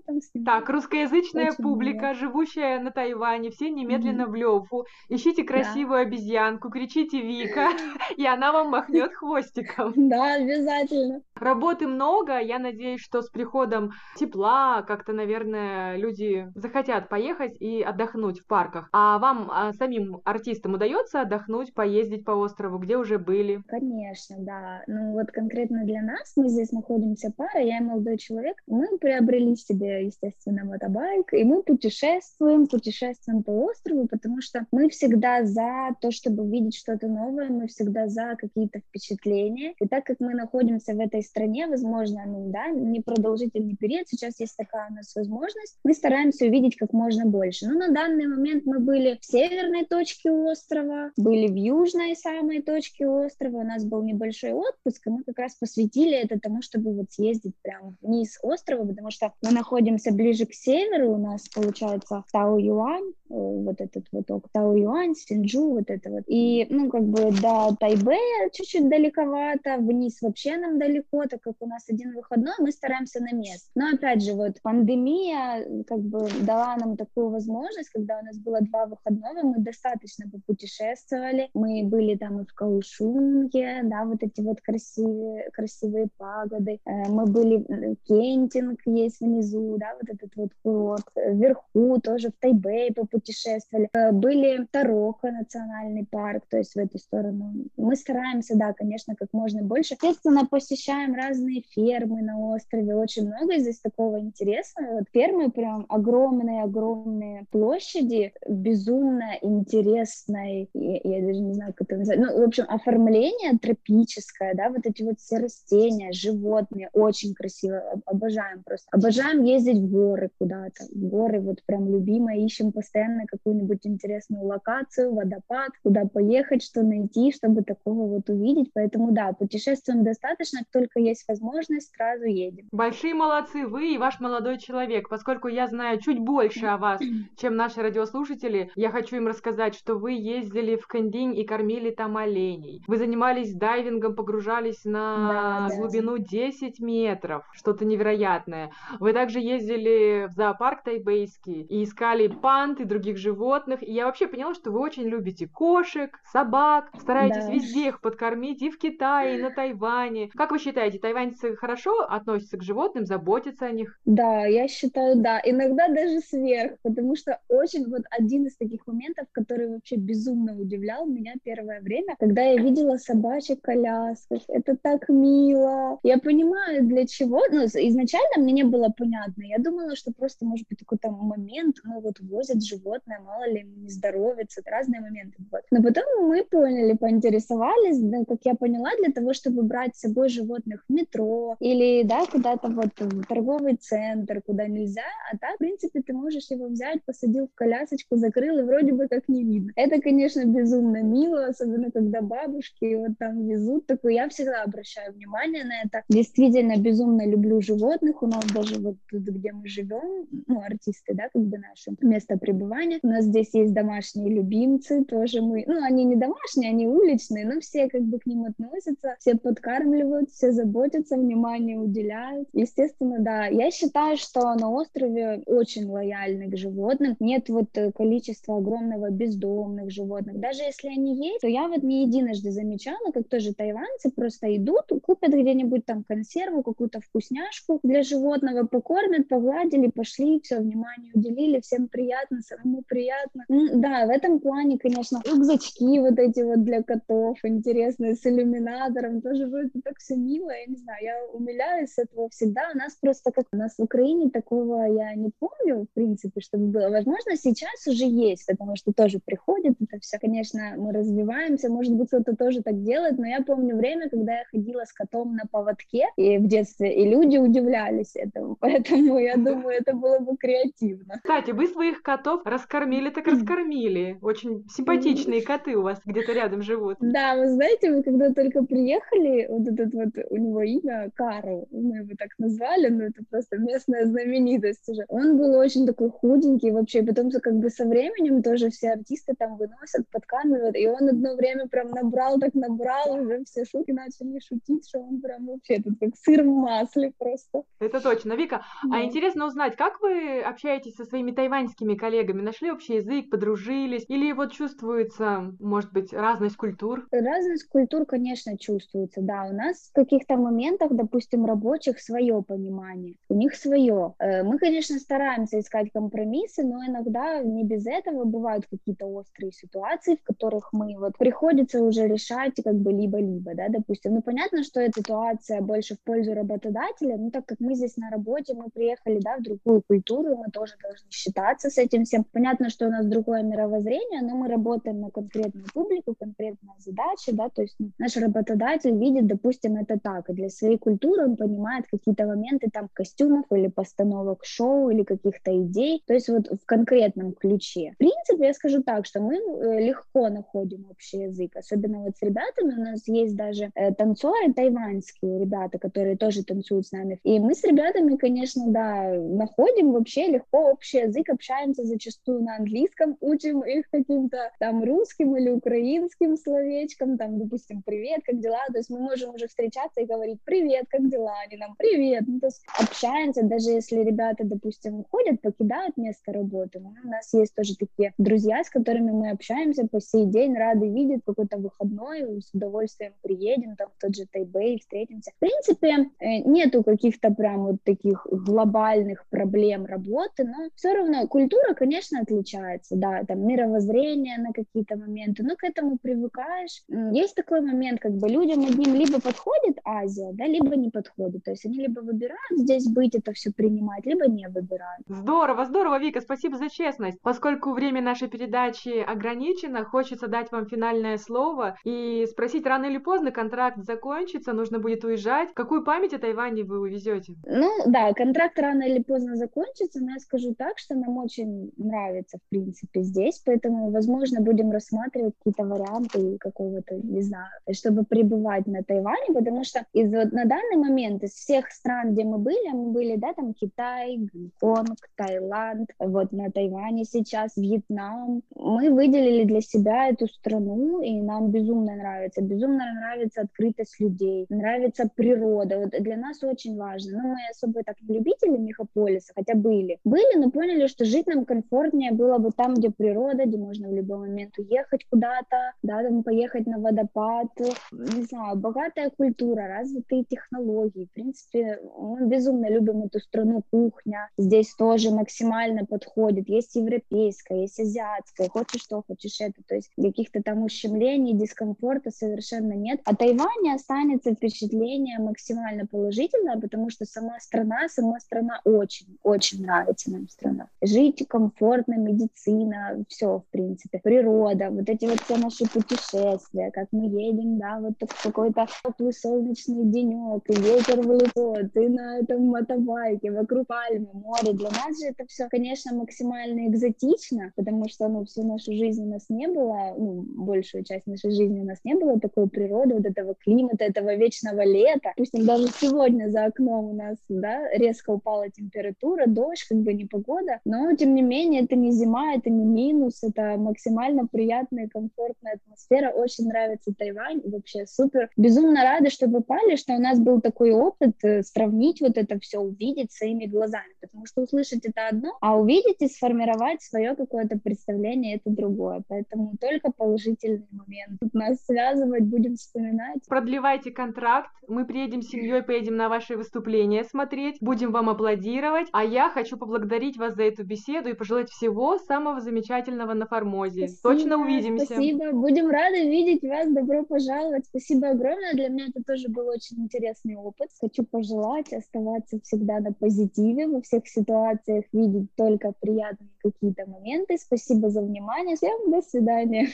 там Так, русскоязычная Очень публика, мило. живущая на Тайване, все немедленно mm-hmm. в Лёву. Ищите красивую да. обезьянку, кричите Вика, и она вам махнет хвостиком. Да, обязательно. Работы много, я надеюсь, что с приходом тепла как-то, наверное, люди захотят поехать и отдохнуть в парках. А вам, а, самим артистам, удается отдохнуть, поездить по острову, где уже были? Конечно, да. Ну вот конкретно для нас, мы здесь находимся пара, я и молодой человек, мы приобрели себе, естественно, мотобайк, и мы путешествуем, путешествуем по острову, потому что мы всегда за то, чтобы увидеть что-то новое, мы всегда за какие-то впечатления. И так как мы находимся в этой стране, возможно, ну да, непродолжительный период, сейчас есть такая у нас возможность, мы стараемся увидеть как можно больше. Но на данный момент мы были в северной точке острова, были в южной самой точке острова, у нас был небольшой отпуск, и мы как раз посвятили это тому, чтобы вот съездить прямо вниз острова, потому что мы находимся ближе к северу, у нас получается Тау-Юань, э, вот этот вот Тау-Юань, Синджу, вот это вот. И, ну, как бы до Тайбэя чуть-чуть далековато, вниз вообще нам далеко, так как у нас один выходной, мы стараемся на место. Но опять же, вот пандемия как бы дала нам такую возможность, когда у нас было два выходного, мы достаточно попутешествовали, мы были там и в Каушунге, да, вот эти вот красивые, красивые пагоды, э, мы были, Кентинг есть внизу, да, вот этот вот курорт, вверху тоже в Тайбэй попутешествовали, э, были Тарока национальный парк, то есть в эту сторону. Мы стараемся, да, конечно, как можно больше. Естественно, посещаем разные фермы на острове, очень много здесь такого интересного. Вот фермы прям огромные-огромные площади, безумно интересной, я, я даже не знаю, как это назвать, ну, в общем, оформление тропическое, да, вот эти вот все растения, животные, очень красиво, обожаем просто. Обожаем ездить в горы куда-то, в горы вот прям любимое, ищем постоянно какую-нибудь интересную локацию, водопад, куда поехать, что найти, чтобы такого вот увидеть, поэтому да, путешествуем достаточно, только есть возможность, сразу едем. Большие молодцы вы и ваш молодой человек. Поскольку я знаю чуть больше о вас, чем наши радиослушатели, я хочу им рассказать, что вы ездили в Кандинь и кормили там оленей. Вы занимались дайвингом, погружались на Да, да. глубину 10 метров. Что-то невероятное. Вы также ездили в зоопарк тайбейский и искали панд и других животных. И я вообще поняла, что вы очень любите кошек, собак, стараетесь Да. везде их подкормить и в Китае, и на Тайване. Как вы считаете, тайваньцы хорошо относятся к животным, заботятся о них? Да, я считаю, да. Иногда даже сверх, потому что очень вот один из таких моментов, который вообще безумно удивлял меня первое время, когда я видела собачек колясках. Это так мило. Я понимаю, для чего. Ну, изначально мне не было понятно. Я думала, что просто, может быть, какой-то момент, ну, вот возят животное, мало ли, не здоровится. Разные моменты бывают. Но потом мы поняли, поинтересовались, да, как я поняла, для того, чтобы брать с собой животных в метро или, да, куда-то вот в торговый центр, куда нельзя, а так, в принципе, ты можешь его взять, посадил в колясочку, закрыл, и вроде бы как не видно. Это, конечно, безумно мило, особенно когда бабушки вот там везут, такое я всегда обращаю внимание на это. Действительно, безумно люблю животных, у нас даже вот тут, где мы живем, ну, артисты, да, как бы наше место пребывания, у нас здесь есть домашние любимцы, тоже мы, ну, они не домашние, они уличные, но все как бы к ним относятся, все подкармливают, все заботятся, внимание уделяют. Естественно, да, я считаю, что на острове очень лояльны к животным, нет вот э, количества огромного бездомных животных. Даже если они есть, то я вот не единожды замечала, как тоже тайваньцы просто идут, купят где-нибудь там консерву, какую-то вкусняшку для животного, покормят, погладили, пошли, все, внимание уделили, всем приятно, самому приятно. М, Да, в этом плане, конечно, рюкзачки вот эти вот для котов интересные с иллюминатором, тоже вроде так все мило, я не знаю, я умиляюсь этого всегда. У нас просто как у нас в Украине такого я не помню, в принципе, чтобы было. Возможно, сейчас уже есть, потому что тоже приходит это все. Конечно, мы развиваемся, может быть, кто-то тоже так делает, но я помню время, когда я ходила с котом на поводке и в детстве, и люди удивлялись этому, поэтому я думаю, это было бы креативно. Кстати, вы своих котов раскормили так раскормили. Очень симпатичные коты у вас где-то рядом живут. Да, вы знаете, мы когда только приехали, вот этот вот, у него имя Карл, мы его так назвали, но это просто местная знаменитость уже. Он был очень такой худенький вообще, потом как бы со временем тоже все артисты там выносят, подкармливают, и он одно время прям набрал, так набрал, уже все шутки начали шутить, что он прям вообще тут как сыр в масле просто. Это точно. Вика, Да. а интересно узнать, как вы общаетесь со своими тайваньскими коллегами? Нашли общий язык, подружились? Или вот чувствуется, может быть, разность культур? Разность культур, конечно, чувствуется, да. У нас в каких-то моментах, допустим, рабочих свое понимание, у них свое. Э, Мы, конечно, стараемся искать компромиссы, но иногда не без этого бывают какие-то острые ситуации, в которых мы вот приходится уже решать как бы либо-либо, да, допустим. Ну, понятно, что эта ситуация больше в пользу работодателя, но так как мы здесь на работе, мы приехали, да, в другую культуру, мы тоже должны считаться с этим всем. Понятно, что у нас другое мировоззрение, но мы работаем на конкретную публику, конкретные задачи, да, то есть наш работодатель видит, допустим, это так, и для своей культуры он понимает какие-то моменты там костюмов или постановок шоу или каких-то идей, то есть вот в конкретном ключе. В принципе, я скажу так, что мы э, легко находим общий язык, особенно вот с ребятами, у нас есть даже э, танцоры тайваньские ребята, которые тоже танцуют с нами, и мы с ребятами, конечно, да, находим вообще легко общий язык, общаемся зачастую на английском, учим их каким-то там русским или украинским словечком, там, допустим, привет, как дела, то есть мы можем уже встречаться и говорить привет, как дела, они нам привет, ну, то есть общаемся, даже если ребята, допустим, уходят, покидают место работы, ну, у нас есть тоже такие друзья, с которыми мы общаемся по сей день, рады видеть какой-то выходной, с удовольствием приедем, там, в тот же Тайбэй, встретимся. В принципе, э, нету каких-то прям вот таких глобальных проблем работы, но все равно культура, конечно, отличается, да, там мировоззрение на какие-то моменты, но к этому привыкаешь. Есть такой момент, как бы людям одним либо подходит Азия, да, либо не подходит, то есть они либо выбирают здесь быть, это все принимать, либо не выбирают. Здорово, здорово, Вика, спасибо за честность. Поскольку время нашей передачи ограничено, хочется дать вам финальное слово и спросить, рано или поздно контракт закончится, нужно будет уезжать. Какую память о Тайване вы увезете? Ну да, контракт рано или поздно закончится, но я скажу так, что нам очень нравится, в принципе, здесь, поэтому, возможно, будем рассматривать какие-то варианты какого-то, не знаю, чтобы пребывать на Тайване, потому что из вот на данный момент из всех стран, где мы были, мы были, да, там Китай, Гонконг, Таиланд, вот на Тайване сейчас, Вьетнам. Мы выделили для себя эту страну, и нам безумно нравится. Безумно нравится открытость людей, нравится природа. Вот для нас очень важно. Ну, мы особо так не любители мегаполиса, хотя были. Были, но поняли, что жить нам комфортнее было бы там, где природа, где можно в любой момент уехать куда-то, да, там поехать на водопад, не знаю, богатая культура, развитые технологии. В принципе, мы безумно любим эту страну, кухня. Здесь тоже максимально подходит. Есть европейская, есть азиатская, хочешь что, хочешь это. То есть каких-то там ущемлений, дискомфорта совершенно нет. А Тайване останется впечатление максимально положительное, потому что сама страна, сама страна очень, очень нравится нам страна. Жить комфортно, медицина, все, в принципе, природа, вот эти вот все наши путешествия, как мы едем, да, вот какой-то теплый солнечный денек, и ветер в лицо, ты на этом мотобайке, вокруг пальмы, море. Для нас же это все, конечно, максимально экзотично, потому что, ну, всю нашу жизнь у нас не было, ну, большую часть нашей жизни у нас не было такой природы, вот этого климата, этого вечного лета. Допустим, даже сегодня за окном у нас, да, резко упала температура, дождь, как бы непогода, но, тем не менее, это не зима, это не минус, это максимально приятная, комфортная атмосфера. Очень нравится Тайвань, вообще супер. Безумно рада, что попали, что у нас был такой опыт э, сравнить вот это все, увидеть своими глазами, потому что услышать это одно, а увидеть и сформировать свое какое-то представление это другое. Поэтому только положительный момент. Нас связывать, будем вспоминать. Продлевайте контракт, мы приедем с семьей, поедем на ваши выступления смотреть, будем вам аплодировать, а я хочу поблагодарить вас за эту беседу и пожелать всего самого замечательного на Формозе. Спасибо, Точно увидимся. Спасибо, будем рады видеть вас, добро пожаловать. Спасибо огромное, для меня это тоже был очень интересный опыт. Хочу пожелать оставаться всегда на позитиве, во всех ситуациях видеть только приятные какие-то моменты. Спасибо за внимание, всем до свидания.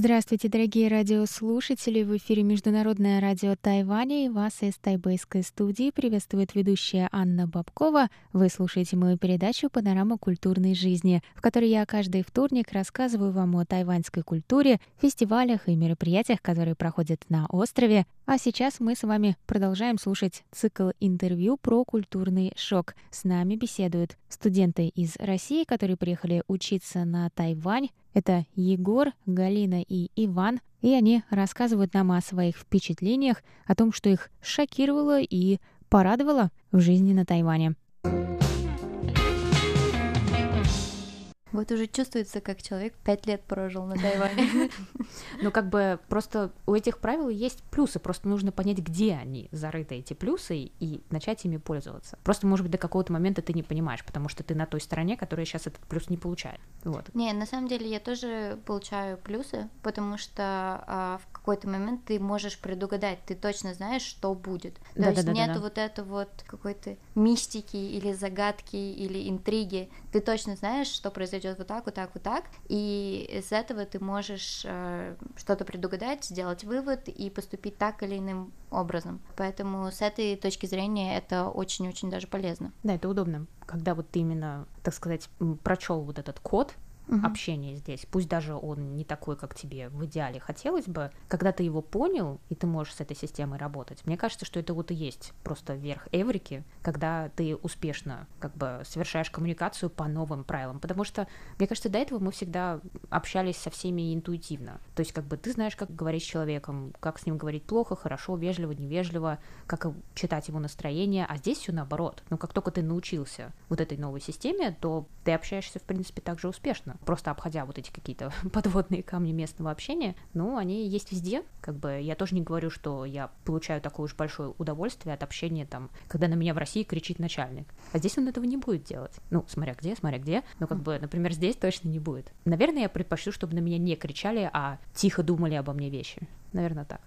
Здравствуйте, дорогие радиослушатели! В эфире Международное радио Тайваня и вас из тайбэйской студии приветствует ведущая Анна Бабкова. Вы слушаете мою передачу «Панорама культурной жизни», в которой я каждый вторник рассказываю вам о тайваньской культуре, фестивалях и мероприятиях, которые проходят на острове. А сейчас мы с вами продолжаем слушать цикл интервью про культурный шок. С нами беседуют студенты из России, которые приехали учиться на Тайвань, это Егор, Галина и Иван, и они рассказывают нам о своих впечатлениях, о том, что их шокировало и порадовало в жизни на Тайване. Вот уже чувствуется, как человек пять лет прожил на Тайване. Ну, как бы просто у этих правил есть плюсы, просто нужно понять, где они зарыты, эти плюсы, и начать ими пользоваться. Просто, может быть, до какого-то момента ты не понимаешь, потому что ты на той стороне, которая сейчас этот плюс не получает. Вот. Не, на самом деле я тоже получаю плюсы, потому что а, в какой-то момент ты можешь предугадать, ты точно знаешь, что будет. То Да, есть да, да, нету да. вот это вот какой-то мистики или загадки или интриги. Ты точно знаешь, что произойдет вот так, вот так, вот так, и из этого ты можешь э, что-то предугадать, сделать вывод и поступить так или иным образом. Поэтому с этой точки зрения это очень-очень даже полезно. Да, это удобно, когда вот ты именно, так сказать, прочел вот этот код, Мгм. общения здесь, пусть даже он не такой, как тебе в идеале хотелось бы, когда ты его понял, и ты можешь с этой системой работать, мне кажется, что это вот и есть просто верх эврики, когда ты успешно как бы совершаешь коммуникацию по новым правилам, потому что, мне кажется, до этого мы всегда общались со всеми интуитивно, то есть как бы ты знаешь, как говорить с человеком, как с ним говорить плохо, хорошо, вежливо, невежливо, как читать его настроение, а здесь все наоборот, но как только ты научился вот этой новой системе, то ты общаешься, в принципе, так же успешно, просто обходя вот эти какие-то подводные камни местного общения, ну, они есть везде, как бы, я тоже не говорю, что я получаю такое уж большое удовольствие от общения там, когда на меня в России кричит начальник, а здесь он этого не будет делать, ну, смотря где, смотря где, но как бы, например, здесь точно не будет. Наверное, я предпочту, чтобы на меня не кричали, а тихо думали обо мне вещи, наверное, так.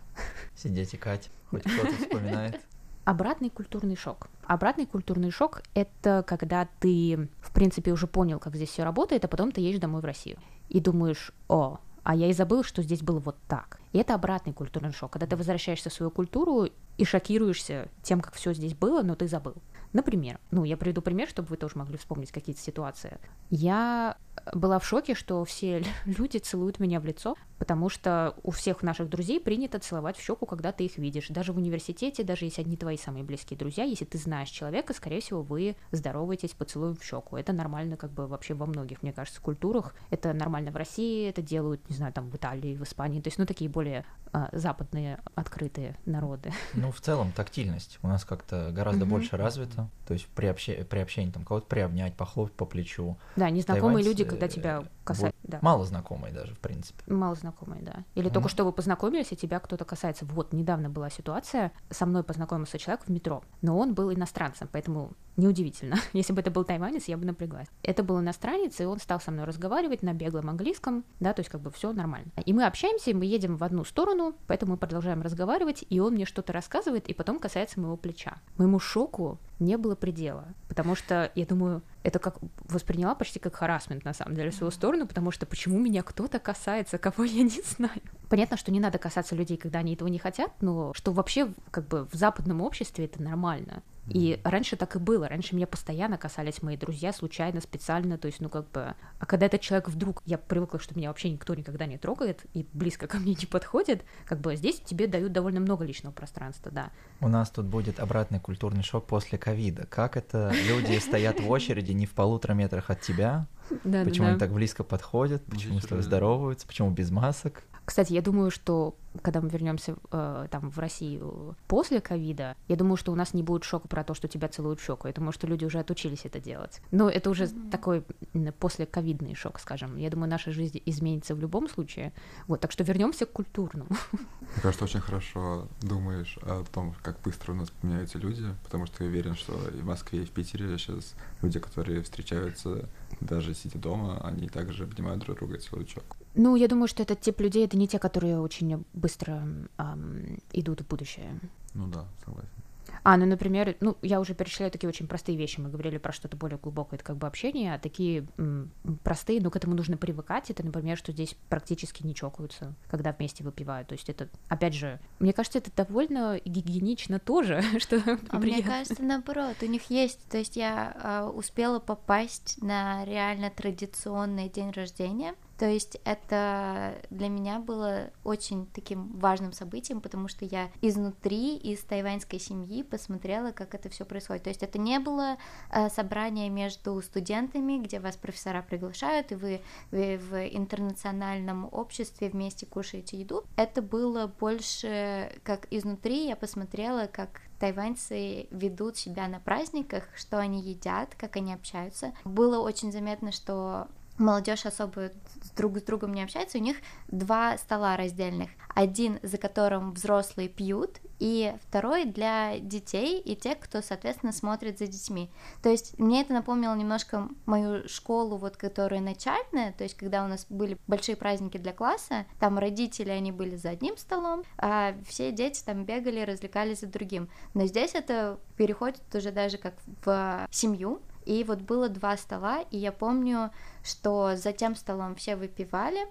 Сидеть и кать, хоть кто-то вспоминает. Обратный культурный шок. Обратный культурный шок — это когда ты, в принципе, уже понял, как здесь все работает, а потом ты едешь домой в Россию и думаешь, о, а я и забыл, что здесь было вот так. И это обратный культурный шок, когда ты возвращаешься в свою культуру и шокируешься тем, как все здесь было, но ты забыл. Например, ну, я приведу пример, чтобы вы тоже могли вспомнить какие-то ситуации. Я была в шоке, что все люди целуют меня в лицо, потому что у всех наших друзей принято целовать в щеку, когда ты их видишь. Даже в университете, даже если они твои самые близкие друзья, если ты знаешь человека, скорее всего, вы здороваетесь поцелуем в щеку. Это нормально как бы вообще во многих, мне кажется, культурах. Это нормально в России, это делают, не знаю, там в Италии, в Испании. То есть, ну, такие более а, западные открытые народы. Ну, в целом, тактильность у нас как-то гораздо больше развита. То есть при, обще... при общении там кого-то приобнять, похлопать по плечу. Да, незнакомые люди, когда тебя касаются. Да. Мало знакомые даже, в принципе. Мало знакомые, да. Или mm только что вы познакомились, и тебя кто-то касается. Вот, недавно была ситуация, со мной познакомился человек в метро, но он был иностранцем, поэтому неудивительно. Если бы это был тайванец, я бы напряглась. Это был иностранец, и он стал со мной разговаривать на беглом английском, да, то есть как бы все нормально. И мы общаемся, и мы едем в одну сторону, поэтому мы продолжаем разговаривать, и он мне что-то рассказывает, и потом касается моего плеча. Моему шоку не было предела, потому что я думаю, это как восприняла почти как харасмент на самом деле в свою сторону, потому что почему меня кто-то касается, кого я не знаю. Понятно, что не надо касаться людей, когда они этого не хотят, но что вообще как бы в западном обществе это нормально. И раньше так и было. Раньше меня постоянно касались мои друзья, случайно, специально. То есть, ну, как бы... А когда этот человек вдруг... Я привыкла, что меня вообще никто никогда не трогает и близко ко мне не подходит. Как бы здесь тебе дают довольно много личного пространства, да. У нас тут будет обратный культурный шок после ковида. Как это люди стоят в очереди не в полутора метрах от тебя? Да, почему да, они так близко подходят? Почему с тобой здороваются? Почему без масок? Кстати, я думаю, что когда мы вернемся э, там в Россию после ковида, я думаю, что у нас не будет шока про то, что тебя целуют в щеку. Я думаю, что люди уже отучились это делать. Но это уже mm-hmm. такой после ковидный шок, скажем. Я думаю, наша жизнь изменится в любом случае. Вот, так что вернемся к культурному. Мне кажется, очень хорошо думаешь о том, как быстро у нас меняются люди, потому что я уверен, что и в Москве, и в Питере сейчас люди, которые встречаются даже сидя дома, они также обнимают друг друга и целуют щеку. Ну, я думаю, что этот тип людей это не те, которые очень быстро эм, идут в будущее. Ну да, согласен. А, ну, например, ну, я уже перечисляю такие очень простые вещи. Мы говорили про что-то более глубокое, это как бы общение, а такие м, простые, но к этому нужно привыкать. Это, например, что здесь практически не чокаются, когда вместе выпивают. То есть это, опять же, мне кажется, это довольно гигиенично тоже, что а мне кажется, наоборот, у них есть, то есть я э, успела попасть на реально традиционный день рождения, то есть это для меня было очень таким важным событием, потому что я изнутри, из тайваньской семьи посмотрела, как это все происходит. То есть это не было э, собрание между студентами, где вас профессора приглашают, и вы, вы в интернациональном обществе вместе кушаете еду. Это было больше как изнутри я посмотрела, как тайваньцы ведут себя на праздниках, что они едят, как они общаются. Было очень заметно, что молодежь особо друг с другом не общается, у них два стола раздельных. Один, за которым взрослые пьют, и второй для детей и тех, кто, соответственно, смотрит за детьми. То есть мне это напомнило немножко мою школу, вот, которая начальная, то есть когда у нас были большие праздники для класса, там родители, они были за одним столом, а все дети там бегали, развлекались за другим. Но здесь это переходит уже даже как в семью, и вот было два стола, и я помню, что за тем столом все выпивали,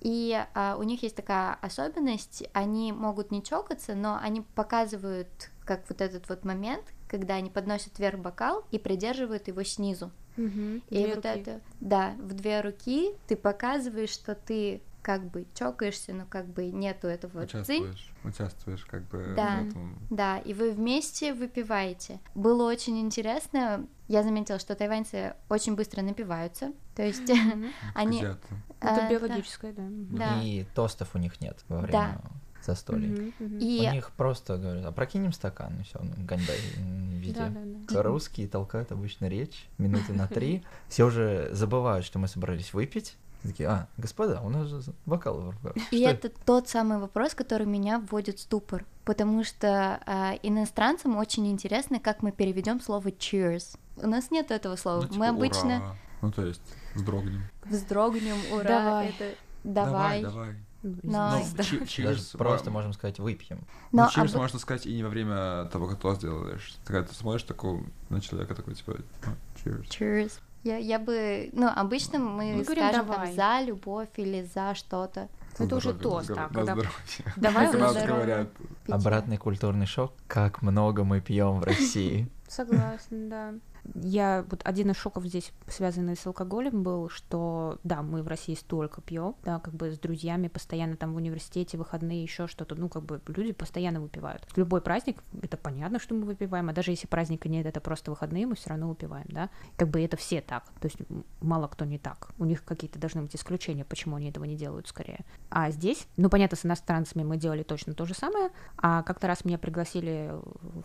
и а, у них есть такая особенность, они могут не чокаться, но они показывают как вот этот вот момент, когда они подносят вверх бокал и придерживают его снизу. Угу, и две вот руки. это, да, в две руки ты показываешь, что ты как бы чокаешься, но как бы нету этого участвуешь, цинь. участвуешь как бы да, в этом. Да, и вы вместе выпиваете. Было очень интересно. Я заметила, что тайваньцы очень быстро напиваются. То есть они... Это а, биологическое, да. Да. И тостов у них нет во время застолья. И... У них просто говорят, опрокинем стакан, и все, ганьбай везде. Да, да, да. Русские толкают обычно речь минуты на три. Все уже забывают, что мы собрались выпить. Такие, а, господа, у нас же бокалы в руках. И Что это тот самый вопрос, который меня вводит в ступор, потому что э, иностранцам очень интересно, как мы переведем слово cheers. У нас нет этого слова. Ну, типа, мы обычно ура. Ну, то есть, вздрогнем. вздрогнем, ура, Давай. это Давай, давай. давай. Ну, Но- извините, Ну, здоровья. чи- Даже cheers, просто можем сказать выпьем. Ну, Но cheers об- можно сказать и не во время того, как тост делаешь. Ты Когда ты смотришь такого на человека, такой, типа, ну, cheers. Cheers. Я, я бы, ну, обычно мы, Мы говорим скажем «давай». там за любовь или за что-то. Это уже тост, да, когда-. Давай здоровье. говорят. Обратный культурный шок. Как много мы пьем в России. Согласна, да. Я вот один из шоков здесь, связанный с алкоголем, был, что да, мы в России столько пьем, да, как бы с друзьями постоянно там в университете, выходные, еще что-то, ну, как бы люди постоянно выпивают. Любой праздник, это понятно, что мы выпиваем, а даже если праздника нет, это просто выходные, мы все равно выпиваем, да. Как бы это все так, то есть мало кто не так. У них какие-то должны быть исключения, почему они этого не делают скорее. А здесь, ну, понятно, с иностранцами мы делали точно то же самое, а как-то раз меня пригласили,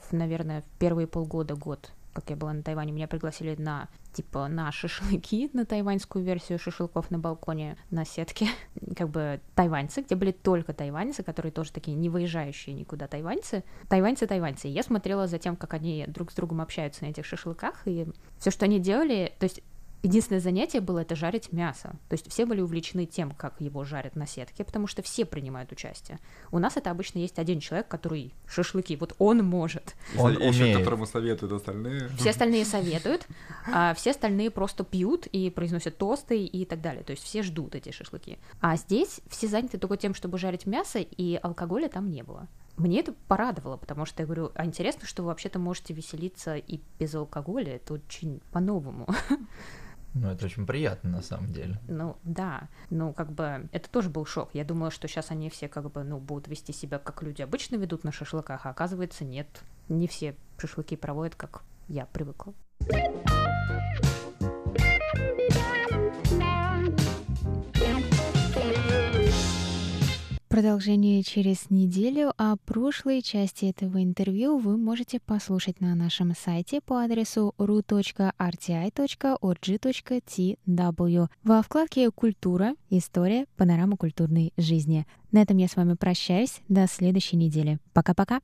в, наверное, в первые полгода, год, как я была на Тайване, меня пригласили на, типа, на шашлыки, на тайваньскую версию шашлыков на балконе на сетке. Как бы тайваньцы, где были только тайваньцы, которые тоже такие не выезжающие никуда тайваньцы. Тайваньцы, тайваньцы. И я смотрела за тем, как они друг с другом общаются на этих шашлыках, и все, что они делали, то есть Единственное занятие было это жарить мясо. То есть все были увлечены тем, как его жарят на сетке, потому что все принимают участие. У нас это обычно есть один человек, который шашлыки, вот он может. Он И еще умеет. которому советуют остальные. Все остальные советуют, а все остальные просто пьют и произносят тосты и так далее. То есть все ждут эти шашлыки. А здесь все заняты только тем, чтобы жарить мясо, и алкоголя там не было. Мне это порадовало, потому что я говорю, а интересно, что вы вообще-то можете веселиться и без алкоголя. Это очень по-новому. Ну, это очень приятно на самом деле. Ну, да. Ну, как бы, это тоже был шок. Я думала, что сейчас они все, как бы, ну, будут вести себя, как люди обычно ведут на шашлыках, а оказывается, нет. Не все шашлыки проводят, как я привыкла. Продолжение через неделю, а прошлые части этого интервью вы можете послушать на нашем сайте по адресу ru.rti.org.tw во вкладке «Культура. История. Панорама культурной жизни». На этом я с вами прощаюсь. До следующей недели. Пока-пока.